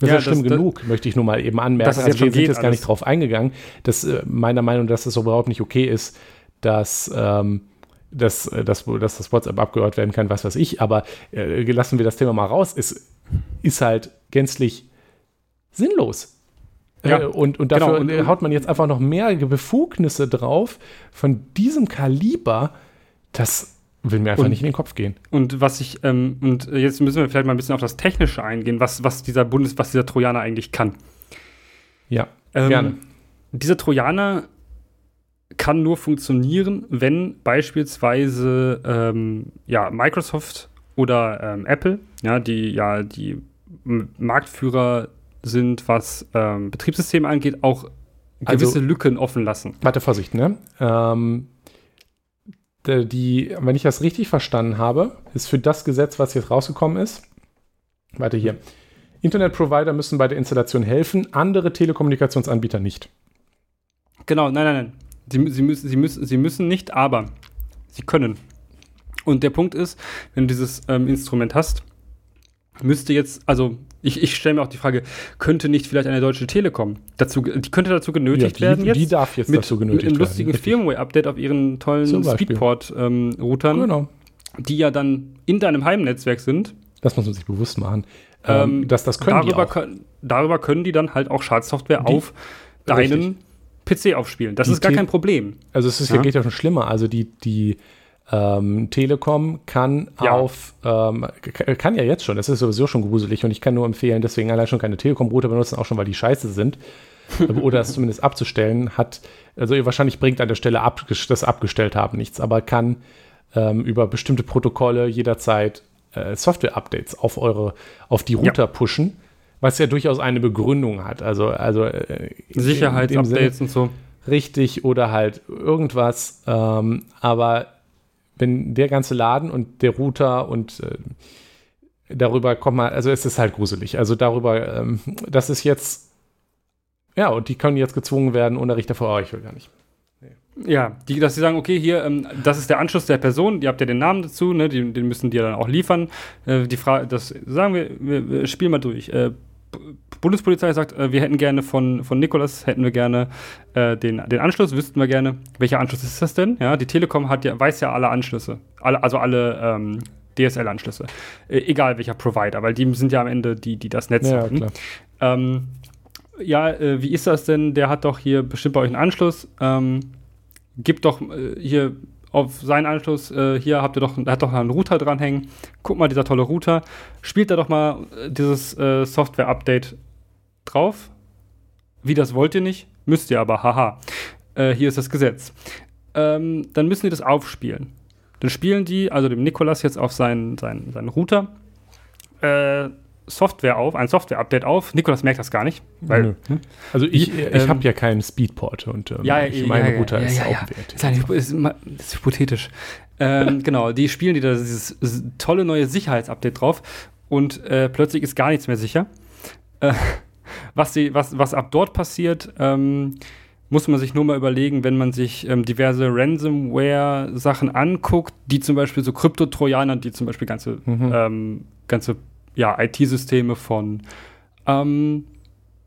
Das Ja, ist ja schlimm das- das- genug, möchte ich nur mal eben anmerken. Also wir sind jetzt gar alles. nicht drauf eingegangen, dass äh, meiner Meinung nach, dass es überhaupt nicht okay ist, dass, ähm, dass, äh, dass, dass das WhatsApp abgehört werden kann, was weiß ich, aber äh, lassen wir das Thema mal raus, es ist halt gänzlich sinnlos. Ja, äh, und, und dafür genau, und- äh, haut man jetzt einfach noch mehr Befugnisse drauf von diesem Kaliber, das will mir einfach Und- nicht in den Kopf gehen. Und was ich, ähm, und jetzt müssen wir vielleicht mal ein bisschen auf das Technische eingehen, was, was dieser Bundes, was dieser Trojaner eigentlich kann. Ja, Ähm, gerne. Dieser Trojaner kann nur funktionieren, wenn beispielsweise ähm, ja, Microsoft oder ähm, Apple, ja, die ja die Marktführer sind, was ähm, Betriebssysteme angeht, auch Also- gewisse Lücken offen lassen. Warte, Vorsicht, ne? Ähm, die, wenn ich das richtig verstanden habe, ist für das Gesetz, was jetzt rausgekommen ist, warte hier, Internetprovider müssen bei der Installation helfen, andere Telekommunikationsanbieter nicht. Genau, nein, nein, nein. Sie, sie, müssen, sie, müssen, sie müssen nicht, aber sie können. Und der Punkt ist, wenn du dieses ähm, Instrument hast, müsste jetzt, also ich, ich stelle mir auch die Frage, könnte nicht vielleicht eine deutsche Telekom dazu, die könnte dazu genötigt die, werden jetzt? die darf jetzt mit, dazu mit genötigt einem werden. lustigen richtig. Firmware-Update auf ihren tollen. Speedport-Routern, Genau. die ja dann in deinem Heimnetzwerk sind. Das muss man sich bewusst machen. Ähm, Ähm, das, das können darüber, die auch. können- darüber können die dann halt auch Schadsoftware Die- auf deinen PC aufspielen. Das Die ist gar kein Problem. Also es ist, Ja. ja. geht ja schon schlimmer. Also die, die ähm, Telekom kann Ja. auf, ähm, kann ja jetzt schon, das ist sowieso schon gruselig und ich kann nur empfehlen, deswegen allein schon keine Telekom-Router benutzen, auch schon, weil die scheiße sind. [laughs] Oder es zumindest abzustellen, hat, also ihr wahrscheinlich bringt an der Stelle ab, das abgestellt haben nichts, aber kann ähm, über bestimmte Protokolle jederzeit äh, Software-Updates auf eure, auf die Router ja. pushen, was ja durchaus eine Begründung hat. Also, also äh, Sicherheitsupdates und so. Richtig, oder halt irgendwas. Ähm, aber wenn der ganze Laden und der Router und äh, darüber kommt man, also es ist halt gruselig. Also darüber, ähm, das ist jetzt, ja, und die können jetzt gezwungen werden, Unterrichter vor euch, will gar nicht. Ja, die, dass sie sagen, okay, hier, ähm, das ist der Anschluss der Person, ihr habt ja den Namen dazu, ne, den, den müssen die ja dann auch liefern. Äh, die Frage, das sagen wir, wir, wir spielen mal durch. Äh, Bundespolizei sagt, äh, wir hätten gerne von, von Nikolas, hätten wir gerne äh, den, den Anschluss, wüssten wir gerne, welcher Anschluss ist das denn? Ja, die Telekom hat ja, weiß ja alle Anschlüsse, alle, also alle ähm, DSL-Anschlüsse. Äh, egal welcher Provider, weil die sind ja am Ende die, die das Netz ja, haben. Ähm, ja, äh, wie ist das denn? Der hat doch hier bestimmt bei euch einen Anschluss. Ähm, gib doch äh, hier auf seinen Anschluss, äh, hier habt ihr doch, da hat doch einen Router dranhängen. Guck mal, dieser tolle Router. Spielt da doch mal äh, dieses äh, Software-Update drauf. Wie das wollt ihr nicht, müsst ihr aber, haha. Äh, hier ist das Gesetz. Ähm, dann müssen die das aufspielen. Dann spielen die, also dem Nikolas jetzt auf seinen, seinen, seinen Router, äh, Software auf, ein Software-Update auf. Nikolas merkt das gar nicht. Weil, hm? Also ich, ich ähm, habe ja keinen Speedport und ähm, ja, ich, meine ja, Router ja, ist ja, auch wert. Das ist, das ist hypothetisch. ähm, [laughs] genau, die spielen die da dieses tolle neue Sicherheitsupdate drauf und äh, plötzlich ist gar nichts mehr sicher. Äh, [laughs] was, die, was, was ab dort passiert, ähm, muss man sich nur mal überlegen, wenn man sich ähm, diverse Ransomware-Sachen anguckt, die zum Beispiel so Krypto-Trojaner, die zum Beispiel ganze, mhm. ähm, ganze ja, IT-Systeme von ähm,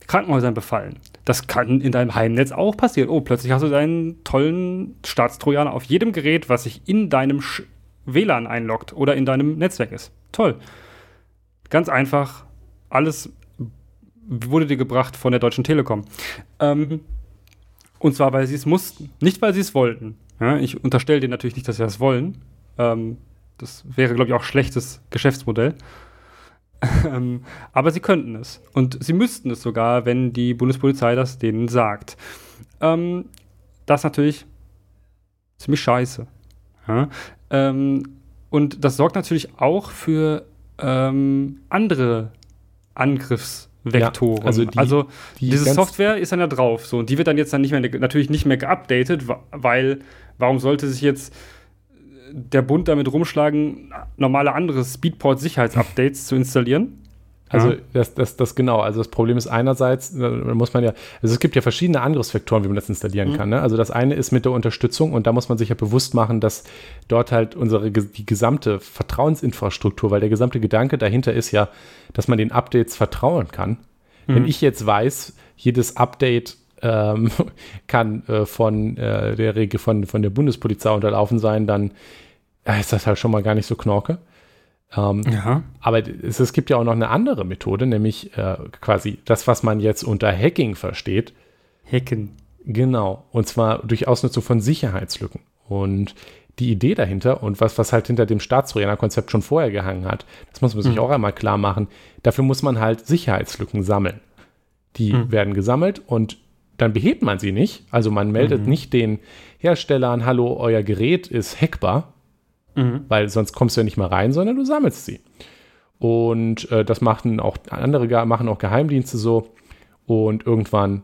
Krankenhäusern befallen. Das kann in deinem Heimnetz auch passieren. Oh, plötzlich hast du deinen tollen Staatstrojaner auf jedem Gerät, was sich in deinem Sch WLAN einloggt oder in deinem Netzwerk ist. Toll. Ganz einfach. Alles wurde dir gebracht von der Deutschen Telekom. Ähm, und zwar, weil sie es mussten. Nicht, weil sie es wollten. Ja, ich unterstelle dir natürlich nicht, dass sie das wollen. Ähm, das wäre, glaube ich, auch schlechtes Geschäftsmodell. Ähm, aber sie könnten es. Und sie müssten es sogar, wenn die Bundespolizei das denen sagt. Ähm, das ist natürlich ziemlich scheiße. Ja? Ähm, und das sorgt natürlich auch für ähm, andere Angriffsvektoren. Ja, also, die, also die diese Software ist dann ja drauf. So, und die wird dann jetzt dann nicht mehr, natürlich nicht mehr geupdatet, weil warum sollte sich jetzt der Bund damit rumschlagen, normale andere Speedport-Sicherheitsupdates zu installieren. Also das, das, das genau. Also das Problem ist einerseits, da muss man ja, also es gibt ja verschiedene Angriffsvektoren, wie man das installieren mhm. kann. Ne? Also das eine ist mit der Unterstützung und da muss man sich ja bewusst machen, dass dort halt unsere die gesamte Vertrauensinfrastruktur, weil der gesamte Gedanke dahinter ist ja, dass man den Updates vertrauen kann. Mhm. Wenn ich jetzt weiß, jedes Update ähm, [laughs] kann äh, von äh, der Regel von, von der Bundespolizei unterlaufen sein, dann ist das halt schon mal gar nicht so knorke. Ähm, ja. Aber es, es, gibt ja auch noch eine andere Methode, nämlich äh, quasi das, was man jetzt unter Hacking versteht. Hacken. Genau. Und zwar durch Ausnutzung von Sicherheitslücken. Und die Idee dahinter und was, was halt hinter dem Staatstrojaner-Konzept schon vorher gehangen hat, das muss man sich mhm. auch einmal klar machen. Dafür muss man halt Sicherheitslücken sammeln. Die mhm. werden gesammelt und dann behebt man sie nicht. Also man meldet mhm. nicht den Herstellern, hallo, euer Gerät ist hackbar, mhm. weil sonst kommst du ja nicht mal rein, sondern du sammelst sie. Und äh, das machen auch andere, machen auch Geheimdienste so. Und irgendwann,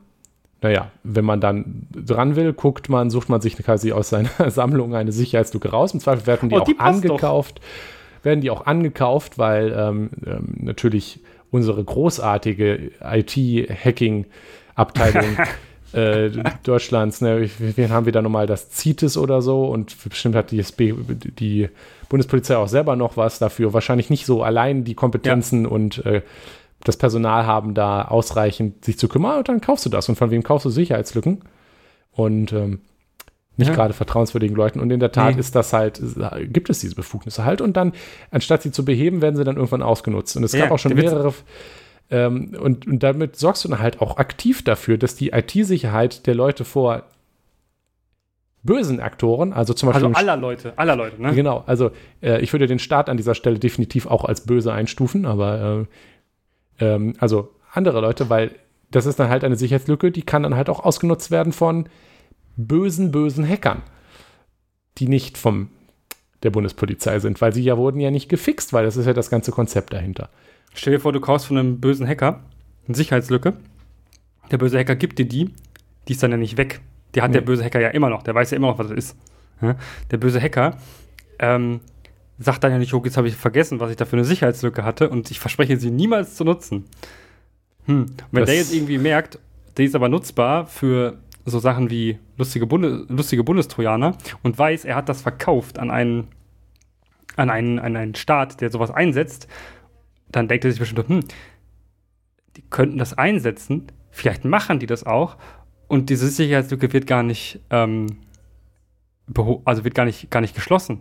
naja, wenn man dann dran will, guckt man, sucht man sich quasi aus seiner [laughs] Sammlung eine Sicherheitslücke raus. Im Zweifel werden die oh, die auch angekauft. Doch. Werden die auch angekauft, weil ähm, ähm, natürlich unsere großartige IT-Hacking-Abteilung [laughs] äh, Deutschlands, ne, wen haben wir da nochmal, das CITES oder so und bestimmt hat die, SB, die Bundespolizei auch selber noch was dafür. Wahrscheinlich nicht so allein die Kompetenzen ja. und äh, das Personal haben, da ausreichend sich zu kümmern und dann kaufst du das. Und von wem kaufst du Sicherheitslücken? Und ähm, nicht ja. gerade vertrauenswürdigen Leuten. Und in der Tat nee. ist das halt, gibt es diese Befugnisse halt. Und dann, anstatt sie zu beheben, werden sie dann irgendwann ausgenutzt. Und es ja, gab auch schon mehrere ähm, und, und damit sorgst du dann halt auch aktiv dafür, dass die IT-Sicherheit der Leute vor bösen Aktoren, also zum Beispiel. Also aller Leute, aller Leute, ne? Genau, also äh, ich würde den Staat an dieser Stelle definitiv auch als böse einstufen, aber äh, ähm, also andere Leute, weil das ist dann halt eine Sicherheitslücke, die kann dann halt auch ausgenutzt werden von bösen, bösen Hackern, die nicht vom der Bundespolizei sind, weil sie ja wurden ja nicht gefixt, weil das ist ja das ganze Konzept dahinter. Stell dir vor, du kaufst von einem bösen Hacker eine Sicherheitslücke. Der böse Hacker gibt dir die, die ist dann ja nicht weg. Die hat nee. der böse Hacker ja immer noch, der weiß ja immer noch, was das ist. Der böse Hacker ähm, sagt dann ja nicht, oh, jetzt habe ich vergessen, was ich da für eine Sicherheitslücke hatte und ich verspreche sie niemals zu nutzen. Hm. wenn das der jetzt irgendwie merkt, der ist aber nutzbar für so Sachen wie lustige, Bunde lustige Bundestrojaner und weiß, er hat das verkauft an einen, an einen, an einen Staat, der sowas einsetzt, dann denkt er sich bestimmt, hm, die könnten das einsetzen, vielleicht machen die das auch und diese Sicherheitslücke wird gar nicht, ähm, also wird gar nicht, gar nicht geschlossen.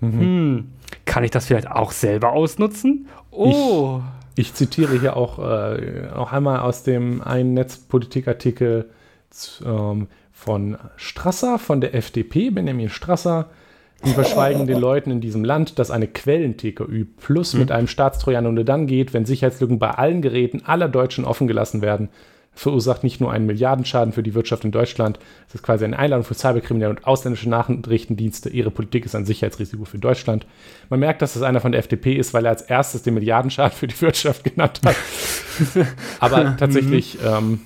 Mhm. Hm, kann ich das vielleicht auch selber ausnutzen? Oh. Ich, ich zitiere hier auch, äh, auch einmal aus dem einen Netzpolitikartikel von Strasser, von der FDP, Benjamin Strasser. Wir verschweigen den Leuten in diesem Land, dass eine Quellen-TKÜ plus mhm. mit einem Staatstrojaner nur dann geht, wenn Sicherheitslücken bei allen Geräten aller Deutschen offen gelassen werden verursacht nicht nur einen Milliardenschaden für die Wirtschaft in Deutschland, es ist quasi eine Einladung für Cyberkriminelle und ausländische Nachrichtendienste. Ihre Politik ist ein Sicherheitsrisiko für Deutschland. Man merkt, dass das einer von der FDP ist, weil er als erstes den Milliardenschaden für die Wirtschaft [laughs] genannt hat. [laughs] Aber tatsächlich ähm,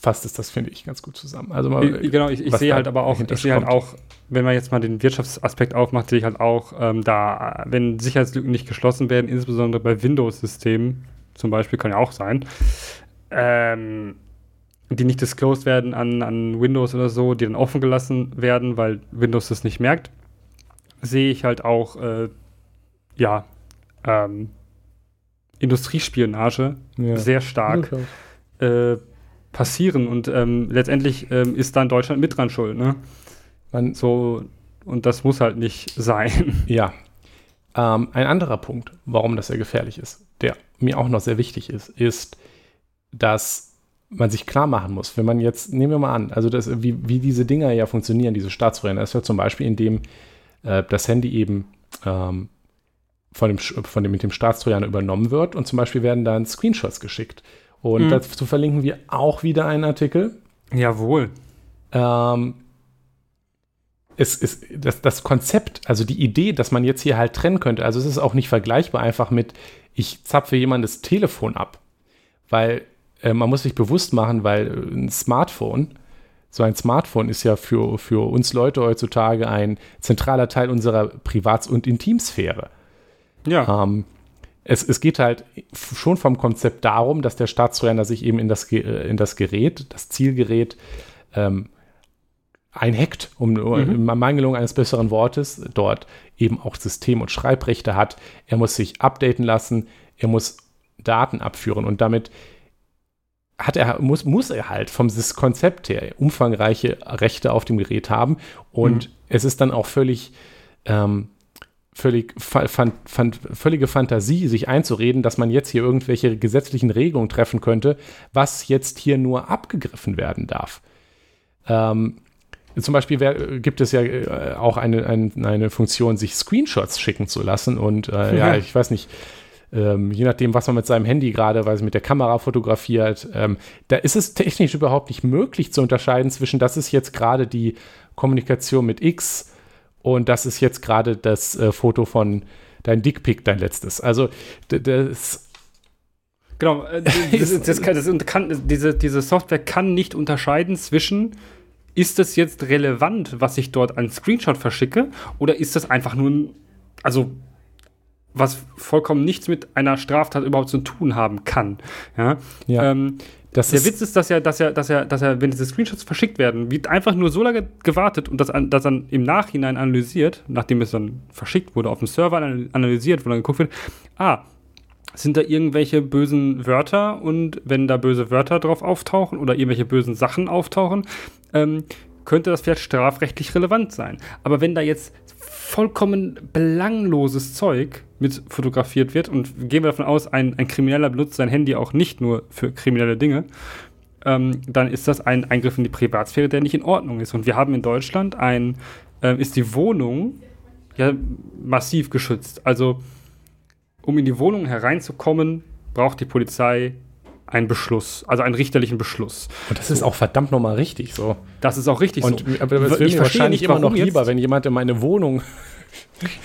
fasst es das, finde ich, ganz gut zusammen. Also mal, genau, ich, ich sehe halt aber auch, ich sehe halt auch, wenn man jetzt mal den Wirtschaftsaspekt aufmacht, sehe ich halt auch, ähm, da, wenn Sicherheitslücken nicht geschlossen werden, insbesondere bei Windows-Systemen, zum Beispiel, kann ja auch sein, ähm, die nicht disclosed werden an, an Windows oder so, die dann offen gelassen werden, weil Windows das nicht merkt, sehe ich halt auch, äh, ja, ähm, Industriespionage ja. sehr stark äh, passieren und ähm, letztendlich ähm, ist dann Deutschland mit dran schuld, ne? Man, so, und das muss halt nicht sein. [laughs] Ja. Ähm, ein anderer Punkt, warum das sehr gefährlich ist, der mir auch noch sehr wichtig ist, ist, dass man sich klar machen muss, wenn man jetzt, nehmen wir mal an, also das, wie, wie diese Dinger ja funktionieren, diese Staatstrojaner, das ist ja zum Beispiel, indem äh, das Handy eben ähm, von dem, von dem, mit dem Staatstrojaner übernommen wird und zum Beispiel werden dann Screenshots geschickt. Und mhm. dazu verlinken wir auch wieder einen Artikel. Jawohl. Ähm, es ist das, das Konzept, also die Idee, dass man jetzt hier halt trennen könnte, also es ist auch nicht vergleichbar einfach mit, ich zapfe jemandes Telefon ab. Weil äh, man muss sich bewusst machen, weil ein Smartphone, so ein Smartphone ist ja für, für uns Leute heutzutage ein zentraler Teil unserer Privats- und Intimsphäre. Ja. Ähm, es, es, geht halt schon vom Konzept darum, dass der Staatstrojaner sich eben in das, in das Gerät, das Zielgerät, ähm, einhackt, um mhm. in Mangelung eines besseren Wortes, dort eben auch System- und Schreibrechte hat. Er muss sich updaten lassen, er muss Daten abführen und damit hat er, muss, muss er halt vom Konzept her umfangreiche Rechte auf dem Gerät haben. Und mhm. es ist dann auch völlig, ähm, völlig fan, fan, völlige Fantasie, sich einzureden, dass man jetzt hier irgendwelche gesetzlichen Regelungen treffen könnte, was jetzt hier nur abgegriffen werden darf. Ähm, zum Beispiel wär, gibt es ja äh, auch eine, eine, eine, Funktion, sich Screenshots schicken zu lassen. Und äh, ja. ja, ich weiß nicht, ähm, je nachdem, was man mit seinem Handy gerade, weil es mit der Kamera fotografiert, ähm, da ist es technisch überhaupt nicht möglich zu unterscheiden zwischen, das ist jetzt gerade die Kommunikation mit X und das ist jetzt gerade das äh, Foto von dein Dickpick, dein letztes. Also das Genau, äh, [laughs] das, das das kann, diese, diese Software kann nicht unterscheiden zwischen, ist das jetzt relevant, was ich dort an Screenshot verschicke, oder ist das einfach nur ein, also was vollkommen nichts mit einer Straftat überhaupt zu tun haben kann. Ja. ja ähm, der Witz ist, dass ja, dass ja, dass ja, dass ja, wenn diese Screenshots verschickt werden, wird einfach nur so lange gewartet und das, das dann im Nachhinein analysiert, nachdem es dann verschickt wurde, auf dem Server analysiert, wo dann geguckt wird, ah, sind da irgendwelche bösen Wörter und wenn da böse Wörter drauf auftauchen oder irgendwelche bösen Sachen auftauchen, ähm, könnte das vielleicht strafrechtlich relevant sein. Aber wenn da jetzt vollkommen belangloses Zeug mit fotografiert wird und gehen wir davon aus, ein, ein Krimineller benutzt sein Handy auch nicht nur für kriminelle Dinge, ähm, dann ist das ein Eingriff in die Privatsphäre, der nicht in Ordnung ist. Und wir haben in Deutschland ein, äh, ist die Wohnung ja massiv geschützt. Also um in die Wohnung hereinzukommen, braucht die Polizei einen Beschluss, also einen richterlichen Beschluss. Und das ist auch verdammt nochmal richtig so. Das ist auch richtig und, so. Aber es wäre mir wahrscheinlich immer noch lieber, wenn jemand in meine Wohnung [laughs]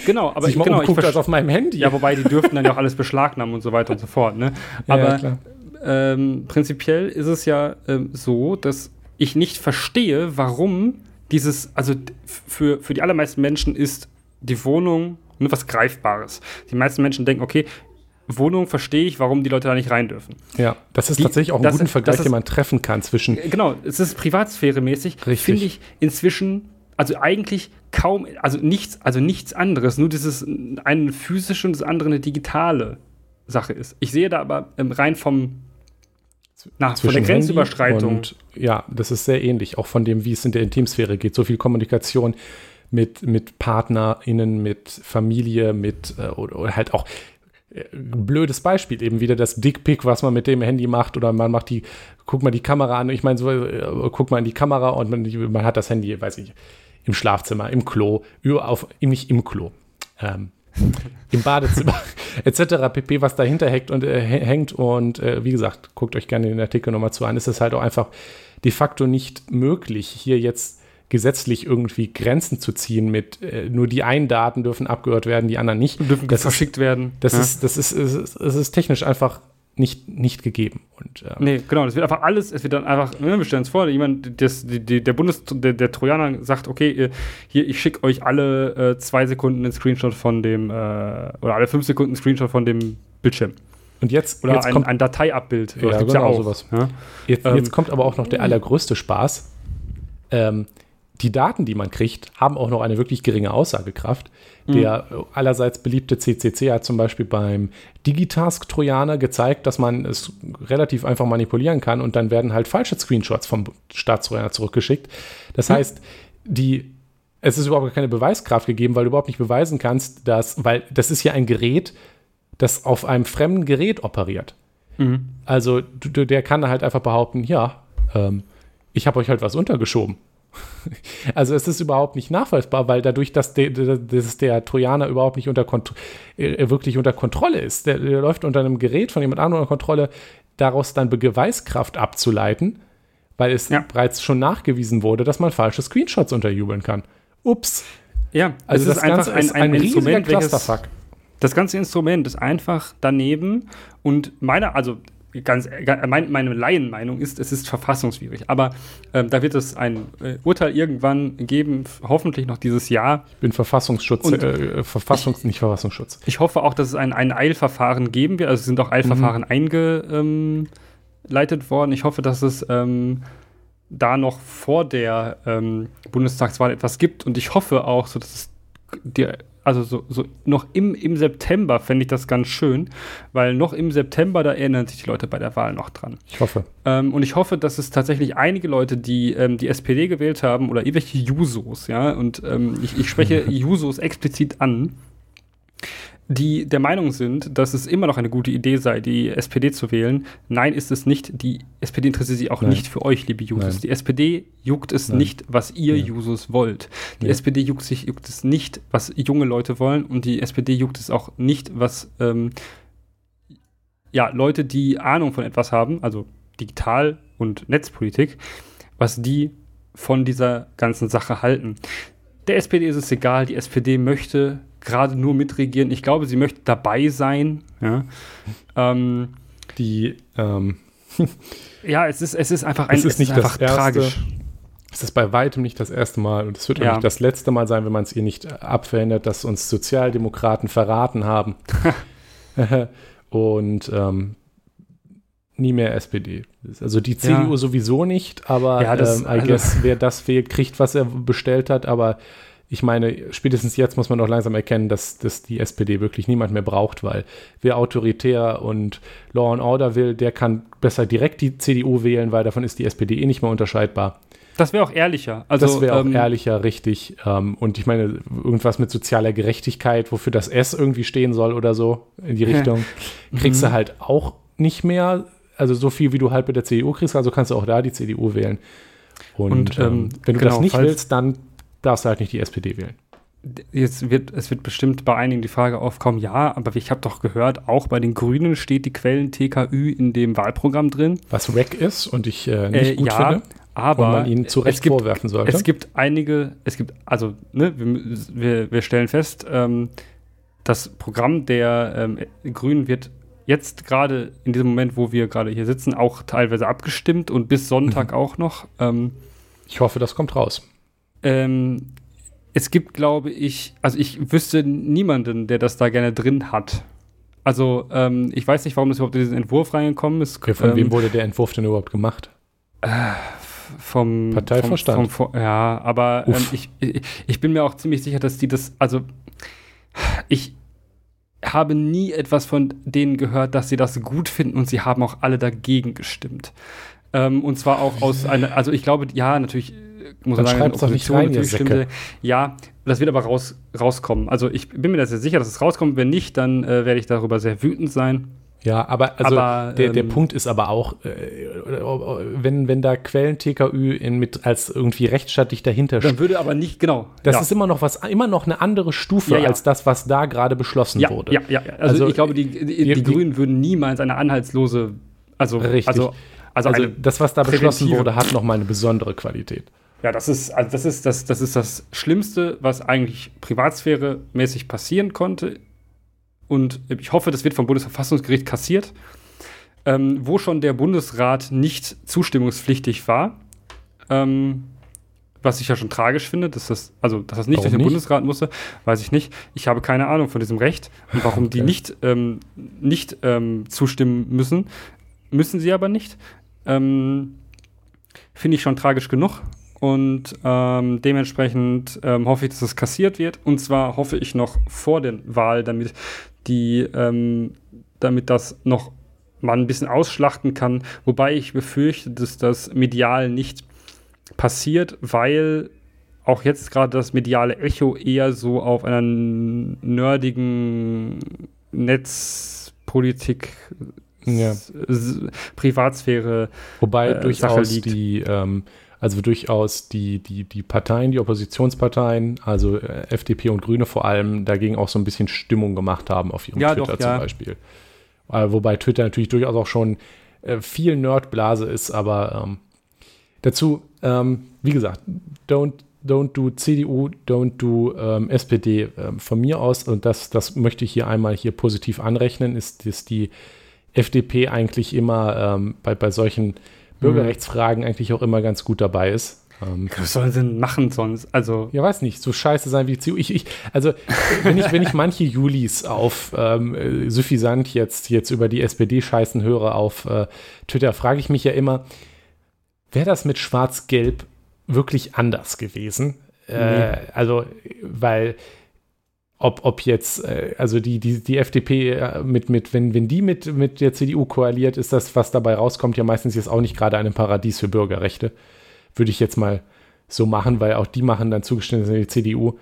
Genau, aber Sich mal genau, umguckt verste- als auf meinem Handy. Ja, wobei die dürften dann ja auch alles beschlagnahmen und so weiter und so fort. Ne? Ja, [laughs] ja, Aber klar. ähm, prinzipiell ist es ja ähm, so, dass ich nicht verstehe, warum dieses, also für, für die allermeisten Menschen ist die Wohnung ne, was Greifbares. Die meisten Menschen denken, okay, Wohnung verstehe ich, warum die Leute da nicht rein dürfen. Ja, das ist Die- tatsächlich auch ein guter Vergleich, ist- den man treffen kann zwischen. Äh, Genau, es ist privatsphäremäßig, Richtig. finde ich inzwischen, also eigentlich kaum, also nichts, also nichts anderes, nur dieses eine physische und das andere eine digitale Sache ist. Ich sehe da aber ähm, rein vom na, von der Grenzüberschreitung. Und ja, das ist sehr ähnlich, auch von dem, wie es in der Intimsphäre geht. So viel Kommunikation mit, mit PartnerInnen, mit Familie, mit äh, oder, oder halt auch blödes Beispiel, eben wieder das Dickpick, was man mit dem Handy macht, oder man macht die, guck mal die Kamera an, ich meine, so, äh, guck mal in die Kamera und man, man hat das Handy, weiß ich, im Schlafzimmer, im Klo, auf, nicht im Klo, ähm, im Badezimmer, [laughs] etc. pp, was dahinter hängt und, äh, hä- hängt. Und äh, wie gesagt, guckt euch gerne den Artikel nochmal zu an. Es ist halt auch einfach de facto nicht möglich, hier jetzt gesetzlich irgendwie Grenzen zu ziehen mit äh, nur die einen Daten dürfen abgehört werden, die anderen nicht. dürfen das ist, verschickt werden. das Ja. ist, das ist, es ist, es ist technisch einfach nicht, nicht gegeben. Und ähm, Nee, genau, das wird einfach alles, es wird dann einfach, ne, wir stellen uns vor, jemand, das, die, der Bundes, der, der Trojaner sagt, okay, hier, ich schicke euch alle äh, zwei Sekunden einen Screenshot von dem, äh, oder alle fünf Sekunden einen Screenshot von dem Bildschirm. und jetzt, Oder jetzt ein, kommt ein Dateiabbild. Ja, Das gibt's genau, sowas. Ja? Jetzt, Ähm, jetzt kommt aber auch noch der allergrößte Spaß. Ähm, die Daten, die man kriegt, haben auch noch eine wirklich geringe Aussagekraft. Der äh, allerseits beliebte CCC hat zum Beispiel beim Digitask-Trojaner gezeigt, dass man es relativ einfach manipulieren kann und dann werden halt falsche Screenshots vom Staatstrojaner zurückgeschickt. Das heißt, die, es ist überhaupt keine Beweiskraft gegeben, weil du überhaupt nicht beweisen kannst, dass, weil das ist ja ein Gerät, das auf einem fremden Gerät operiert. Mhm. Also der kann halt einfach behaupten, ja, ähm, ich habe euch halt was untergeschoben. [laughs] also es ist überhaupt nicht nachweisbar, weil dadurch, dass der, dass der Trojaner überhaupt nicht unter Kont äh, wirklich unter Kontrolle ist, der, der läuft unter einem Gerät von jemand anderem unter Kontrolle, daraus dann Beweiskraft abzuleiten, weil es Ja. bereits schon nachgewiesen wurde, dass man falsche Screenshots unterjubeln kann. Ups. Ja, Also es das Ganze ist ein, riesiger Instrument, welches- Clusterfuck. Das ganze Instrument ist einfach daneben und meine, also ganz, ga- mein, meine Laienmeinung ist, es ist verfassungswidrig. Aber ähm, da wird es ein äh, Urteil irgendwann geben, hoffentlich noch dieses Jahr. Ich bin Verfassungsschutz, Und- äh, Verfassungs, nicht Verfassungsschutz. Ich hoffe auch, dass es ein, ein Eilverfahren geben wird. Also es sind auch Eilverfahren eingeleitet worden. Ich hoffe, dass es ähm, da noch vor der ähm, Bundestagswahl etwas gibt. Und ich hoffe auch, so dass es die, also so, so noch im, im September fände ich das ganz schön, weil noch im September, da erinnern sich die Leute bei der Wahl noch dran. Ich hoffe. Ähm, und ich hoffe, dass es tatsächlich einige Leute, die ähm, die SPD gewählt haben oder irgendwelche Jusos, ja, und ähm, ich, ich spreche [laughs] Jusos explizit an, die der Meinung sind, dass es immer noch eine gute Idee sei, die SPD zu wählen. Nein, ist es nicht. Die SPD interessiert sich auch Nein. nicht für euch, liebe Jusos. Nein. Die SPD juckt es Nein. nicht, was ihr Ja. Jusos wollt. Die Ja. SPD juckt sich juckt es nicht, was junge Leute wollen. Und die SPD juckt es auch nicht, was ähm, ja, Leute, die Ahnung von etwas haben, also Digital- und Netzpolitik, was die von dieser ganzen Sache halten. Der SPD ist es egal, die SPD möchte gerade nur mitregieren. Ich glaube, sie möchte dabei sein. Ja, ähm, Die, ähm, [laughs] ja es, ist, es ist einfach ein, Es ist nicht einfach das Erste. tragisch. es ist bei weitem nicht das erste Mal und es wird auch Ja. nicht das letzte Mal sein, wenn man es ihr nicht abverhindert, dass uns Sozialdemokraten verraten haben. [laughs] [laughs] und ähm, nie mehr SPD. Also die CDU sowieso nicht, aber Ja, das- ähm, I also- guess, wer das fehlt, kriegt, was er bestellt hat, aber ich meine, spätestens jetzt muss man doch langsam erkennen, dass, dass die SPD wirklich niemand mehr braucht, weil wer autoritär und Law and Order will, der kann besser direkt die CDU wählen, weil davon ist die SPD eh nicht mehr unterscheidbar. Das wäre auch ehrlicher. Also, das wäre auch ähm, ehrlicher, richtig. Ähm, und ich meine, irgendwas mit sozialer Gerechtigkeit, wofür das S irgendwie stehen soll oder so in die [laughs] Richtung, kriegst Mhm. du halt auch nicht mehr. Also so viel, wie du halt mit der CDU kriegst, also kannst du auch da die CDU wählen. Und, Und, ähm, ähm, wenn du genau, das nicht willst, dann darfst du halt nicht die SPD wählen. Jetzt wird, es wird bestimmt bei einigen die Frage aufkommen, ja, aber ich habe doch gehört, auch bei den Grünen steht die Quellen TKÜ in dem Wahlprogramm drin. Was Rack ist und ich äh, nicht Äh, gut ja, finde. Aber man ihnen zu Recht gibt, vorwerfen sollte. Es gibt einige, es gibt, also, ne, wir, wir, wir stellen fest, ähm, das Programm der ähm, Grünen wird jetzt gerade in diesem Moment, wo wir gerade hier sitzen, auch teilweise abgestimmt und bis Sonntag mhm. auch noch. Ähm, ich hoffe, das kommt raus. Ähm, es gibt, glaube ich, also ich wüsste niemanden, der das da gerne drin hat. Also ähm, ich weiß nicht, warum das überhaupt in diesen Entwurf reingekommen ist. Okay, von wem ähm, wurde der Entwurf denn überhaupt gemacht? Äh, vom Parteivorstand. Vom, vom, ja, aber ähm, ich, ich, ich bin mir auch ziemlich sicher, dass die das, also ich habe nie etwas von denen gehört, dass sie das gut finden und sie haben auch alle dagegen gestimmt. Ähm, und zwar auch aus einer, also ich glaube, ja, natürlich muss man sagen, Opposition rein, natürlich stimmte. Ja, das wird aber raus, rauskommen. Also ich bin mir da sehr sicher, dass es rauskommt. Wenn nicht, dann äh, werde ich darüber sehr wütend sein. Ja, aber also aber, der, der ähm, Punkt ist aber auch, äh, wenn, wenn da Quellen TKÜ in, mit als irgendwie rechtsstaatlich dahinter. Dann würde aber nicht, genau. Das ja. ist immer noch was, immer noch eine andere Stufe ja, ja. als das, was da gerade beschlossen ja, wurde. Ja, ja, also, also ich glaube, die, die, die, die, Grünen würden niemals eine anhaltslose, also, richtig. also, also, also das, was da beschlossen wurde, hat noch mal eine besondere Qualität. Ja, das ist, also das ist das, das ist das Schlimmste, was eigentlich privatsphäre-mäßig passieren konnte. Und ich hoffe, das wird vom Bundesverfassungsgericht kassiert, ähm, wo schon der Bundesrat nicht zustimmungspflichtig war. Ähm, was ich ja schon tragisch finde, dass das, also, dass das nicht warum durch den nicht? Bundesrat musste, weiß ich nicht. Ich habe keine Ahnung von diesem Recht und warum okay. die nicht, ähm, nicht ähm, zustimmen müssen. Müssen sie aber nicht. Ähm, finde ich schon tragisch genug. Und ähm, dementsprechend ähm, hoffe ich, dass es kassiert wird. Und zwar hoffe ich noch vor der Wahl, damit die, ähm, damit das noch man ein bisschen ausschlachten kann. Wobei ich befürchte, dass das medial nicht passiert, weil auch jetzt gerade das mediale Echo eher so auf einer nerdigen Netzpolitik ja. Privatsphäre Wobei äh, durchaus die ähm, also durchaus die, die, die Parteien, die Oppositionsparteien, also äh, FDP und Grüne vor allem, dagegen auch so ein bisschen Stimmung gemacht haben auf ihrem ja, Twitter doch, zum ja. Beispiel. Äh, wobei Twitter natürlich durchaus auch schon äh, viel Nerdblase ist, aber ähm, dazu, ähm, wie gesagt, don't, don't do CDU, don't do ähm, SPD. Ähm, von mir aus, und das, das möchte ich hier einmal hier positiv anrechnen, ist, dass die FDP eigentlich immer ähm, bei, bei solchen Bürgerrechtsfragen eigentlich auch immer ganz gut dabei ist. Ähm, Was sollen sie denn machen sonst? Also ja, weiß nicht, so scheiße sein wie CDU. Ich, ich, also, wenn ich, wenn ich manche Julis auf ähm, suffisant jetzt, jetzt über die SPD scheißen höre auf äh, Twitter, frage ich mich ja immer, wäre das mit Schwarz-Gelb wirklich anders gewesen? Äh, nee. Also, weil ob, ob jetzt, äh, also die, die, die FDP äh, mit, mit, wenn, wenn die mit, mit der CDU koaliert, ist das, was dabei rauskommt, ja meistens jetzt auch nicht gerade ein Paradies für Bürgerrechte. Würde ich jetzt mal so machen, weil auch die machen dann Zugeständnisse in die CDU.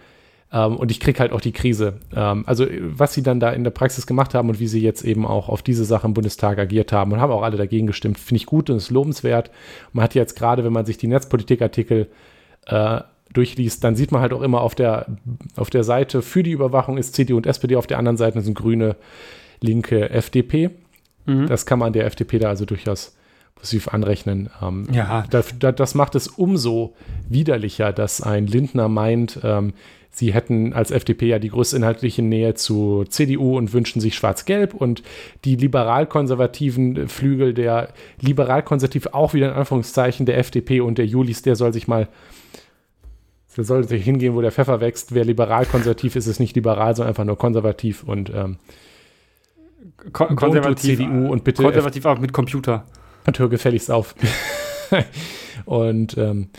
Ähm, und ich kriege halt auch die Krise. Ähm, also, was sie dann da in der Praxis gemacht haben und wie sie jetzt eben auch auf diese Sache im Bundestag agiert haben und haben auch alle dagegen gestimmt, finde ich gut und ist lobenswert. Man hat jetzt gerade, wenn man sich die Netzpolitikartikel äh, durchliest, dann sieht man halt auch immer auf der, auf der Seite für die Überwachung ist CDU und SPD, auf der anderen Seite sind Grüne, Linke, FDP. Mhm. Das kann man der FDP da also durchaus positiv anrechnen. Ähm, ja. Da, da, das macht es umso widerlicher, dass ein Lindner meint, ähm, sie hätten als FDP ja die größte inhaltliche Nähe zu CDU und wünschen sich Schwarz-Gelb und die liberal-konservativen Flügel der liberal-konservativ auch wieder in Anführungszeichen der FDP und der Julis, der soll sich mal der sollte sich hingehen, wo der Pfeffer wächst. Wer liberal-konservativ ist, ist nicht liberal, sondern einfach nur konservativ und ähm, Kon konservativ, CDU und bitte konservativ auch mit Computer. Und hör gefälligst auf. [laughs] und ähm,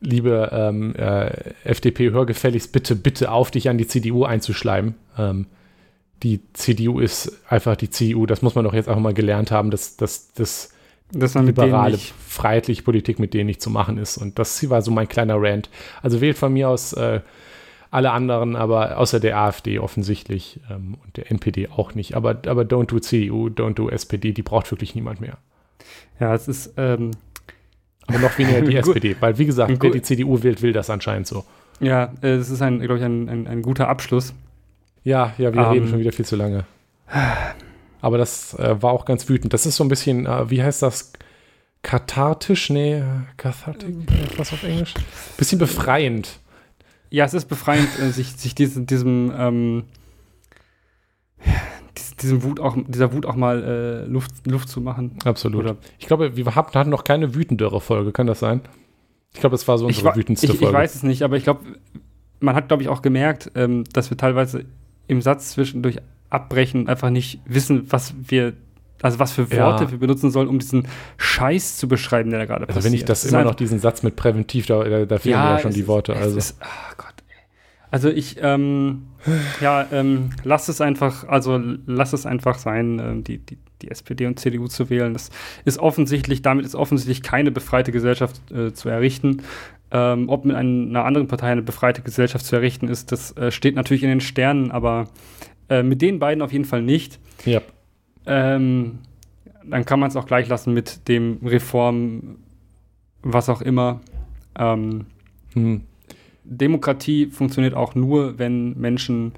liebe ähm, äh, FDP, hör gefälligst bitte, bitte auf, dich an die CDU einzuschleimen. Ähm, die CDU ist einfach die CDU, das muss man doch jetzt auch mal gelernt haben, dass das, das dass man liberale, freiheitliche Politik mit denen nicht zu machen ist. Und das war so mein kleiner Rant. Also wählt von mir aus äh, alle anderen, aber außer der AfD offensichtlich ähm, und der NPD auch nicht. Aber, aber don't do CDU, don't do SPD, die braucht wirklich niemand mehr. Ja, es ist. Ähm aber noch weniger die [laughs] SPD, weil wie gesagt, wer die CDU wählt, will das anscheinend so. Ja, es ist ein, glaube ich, ein, ein, ein, guter Abschluss. Ja, ja, wir um, reden ähm. schon wieder viel zu lange. [sighs] Aber das äh, war auch ganz wütend. Das ist so ein bisschen, äh, wie heißt das? kathartisch, nee, cathartic, was auf Englisch? Bisschen befreiend. Ja, es ist befreiend, äh, sich, sich diesem, diesem, ähm, diesem Wut auch, dieser Wut auch mal äh, Luft, Luft zu machen. Absolut. Oder ich glaube, wir hatten noch keine wütendere Folge, kann das sein? Ich glaube, es war so unsere ich, wütendste ich, Folge. Ich weiß es nicht, aber ich glaube, man hat, glaube ich, auch gemerkt, ähm, dass wir teilweise im Satz zwischendurch abbrechen, einfach nicht wissen, was wir also was für Worte ja. wir benutzen sollen, um diesen Scheiß zu beschreiben, der da gerade passiert. Also wenn ich das, das immer noch diesen Satz mit präventiv, da, da, da fehlen ja, ja schon die Worte. Ist, also. Ist, oh Gott. Also ich, ähm, ja, ähm, lass es einfach, also lass es einfach sein, ähm, die, die, die SPD und CDU zu wählen. Das ist offensichtlich, damit ist offensichtlich keine befreite Gesellschaft äh, zu errichten. Ähm, ob mit einer anderen Partei eine befreite Gesellschaft zu errichten ist, das äh, steht natürlich in den Sternen, aber äh, mit den beiden auf jeden Fall nicht. Ja. Ähm, dann kann man es auch gleich lassen mit dem Reform, was auch immer. Ähm, hm. Demokratie funktioniert auch nur, wenn Menschen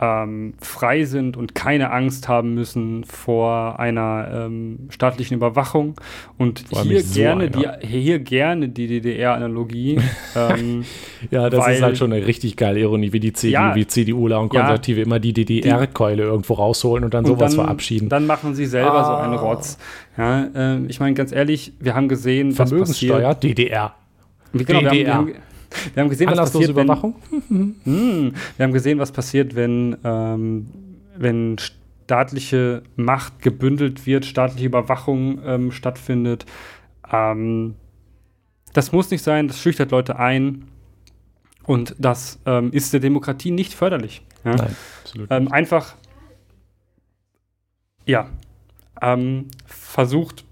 ähm, frei sind und keine Angst haben müssen vor einer ähm, staatlichen Überwachung. Und hier gerne, so die, hier gerne die DDR-Analogie. [laughs] ähm, ja, das weil, ist halt schon eine richtig geile Ironie, wie die CDU, ja, wie CDUler und Konservative ja, immer die DDR-Keule irgendwo rausholen und dann und sowas dann, verabschieden. Dann machen sie selber ah. so einen Rotz. Ja, äh, ich meine, ganz ehrlich, wir haben gesehen, Vermögenssteuer, DDR. Wie, genau, DDR. Wir haben, wir haben, [laughs] wir haben gesehen, was passiert, Überwachung? Wenn, [laughs] hm, wir haben gesehen, was passiert, wenn, ähm, wenn staatliche Macht gebündelt wird, staatliche Überwachung ähm, stattfindet. Ähm, das muss nicht sein, das schüchtert Leute ein und das ähm, ist der Demokratie nicht förderlich. Ja? Nein, absolut. Ähm, einfach, ja, ähm, versucht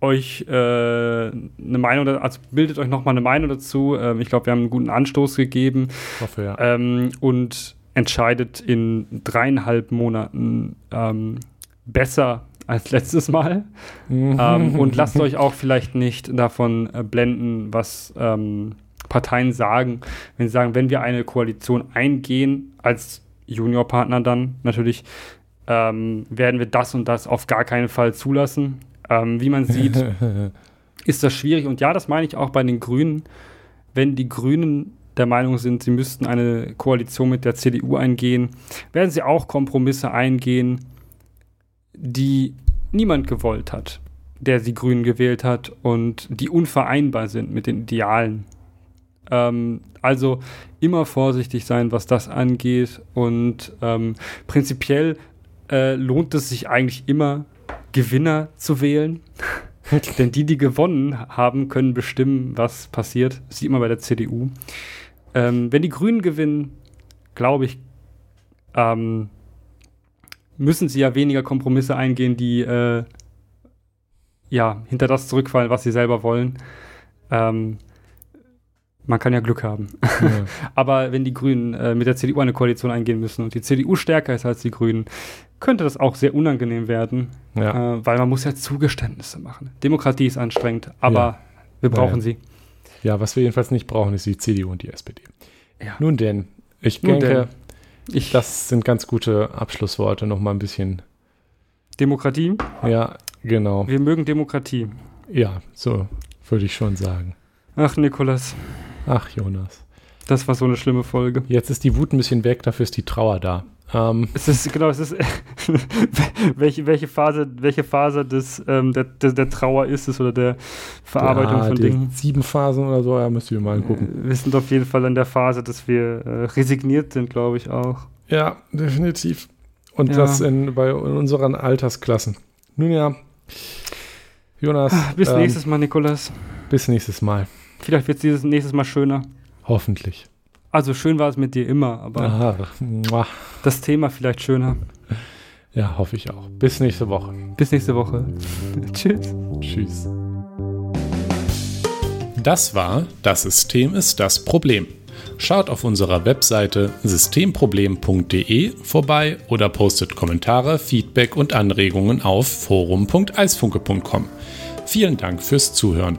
euch äh, eine Meinung, also bildet euch nochmal eine Meinung dazu. Ähm, ich glaube, wir haben einen guten Anstoß gegeben. Ich hoffe, ja. Ähm, und entscheidet in dreieinhalb Monaten ähm, besser als letztes Mal. Mhm. Ähm, und [laughs] lasst euch auch vielleicht nicht davon äh, blenden, was ähm, Parteien sagen. Wenn sie sagen, wenn wir eine Koalition eingehen, als Juniorpartner dann natürlich, ähm, werden wir das und das auf gar keinen Fall zulassen. Ähm, wie man sieht, [laughs] ist das schwierig. Und ja, das meine ich auch bei den Grünen. Wenn die Grünen der Meinung sind, sie müssten eine Koalition mit der CDU eingehen, werden sie auch Kompromisse eingehen, die niemand gewollt hat, der die Grünen gewählt hat und die unvereinbar sind mit den Idealen. Ähm, also immer vorsichtig sein, was das angeht. Und ähm, prinzipiell äh, lohnt es sich eigentlich immer, Gewinner zu wählen. [laughs] Denn die, die gewonnen haben, können bestimmen, was passiert. Das sieht man bei der CDU. Ähm, wenn die Grünen gewinnen, glaube ich, ähm, müssen sie ja weniger Kompromisse eingehen, die äh, ja hinter das zurückfallen, was sie selber wollen. Ähm, man kann ja Glück haben. Ja. [laughs] Aber wenn die Grünen äh, mit der CDU eine Koalition eingehen müssen und die CDU stärker ist als die Grünen, könnte das auch sehr unangenehm werden, ja. äh, weil man muss ja Zugeständnisse machen. Demokratie ist anstrengend, aber ja. wir brauchen sie. Ja, was wir jedenfalls nicht brauchen, ist die CDU und die SPD. Nun denn, ich Nun denke, denn. Ich das sind ganz gute Abschlussworte, noch mal ein bisschen. Demokratie? Ja, genau. Wir mögen Demokratie. Ja, so würde ich schon sagen. Ach, Nikolas. Ach, Jonas. Das war so eine schlimme Folge. Jetzt ist die Wut ein bisschen weg, dafür ist die Trauer da. Ähm, es ist, genau, es ist, [laughs] welche, welche Phase, welche Phase des, ähm, der, der, der, Trauer ist es oder der Verarbeitung ja, von Dingen? Sieben Phasen oder so, ja, müsst ihr mal angucken. Äh, wir sind auf jeden Fall in der Phase, dass wir äh, resigniert sind, glaube ich auch. Ja, definitiv. Und ja. das in, bei in unseren Altersklassen. Nun ja, Jonas. Bis ähm, nächstes Mal, Nikolas. Bis nächstes Mal. Vielleicht wird es dieses nächstes Mal schöner. Hoffentlich. Also schön war es mit dir immer, aber Aha. das Thema vielleicht schöner. Ja, hoffe ich auch. Bis nächste Woche. Bis nächste Woche. [laughs] Tschüss. Tschüss. Das war Das System ist das Problem. Schaut auf unserer Webseite systemproblem.de vorbei oder postet Kommentare, Feedback und Anregungen auf forum.eisfunke.com. Vielen Dank fürs Zuhören.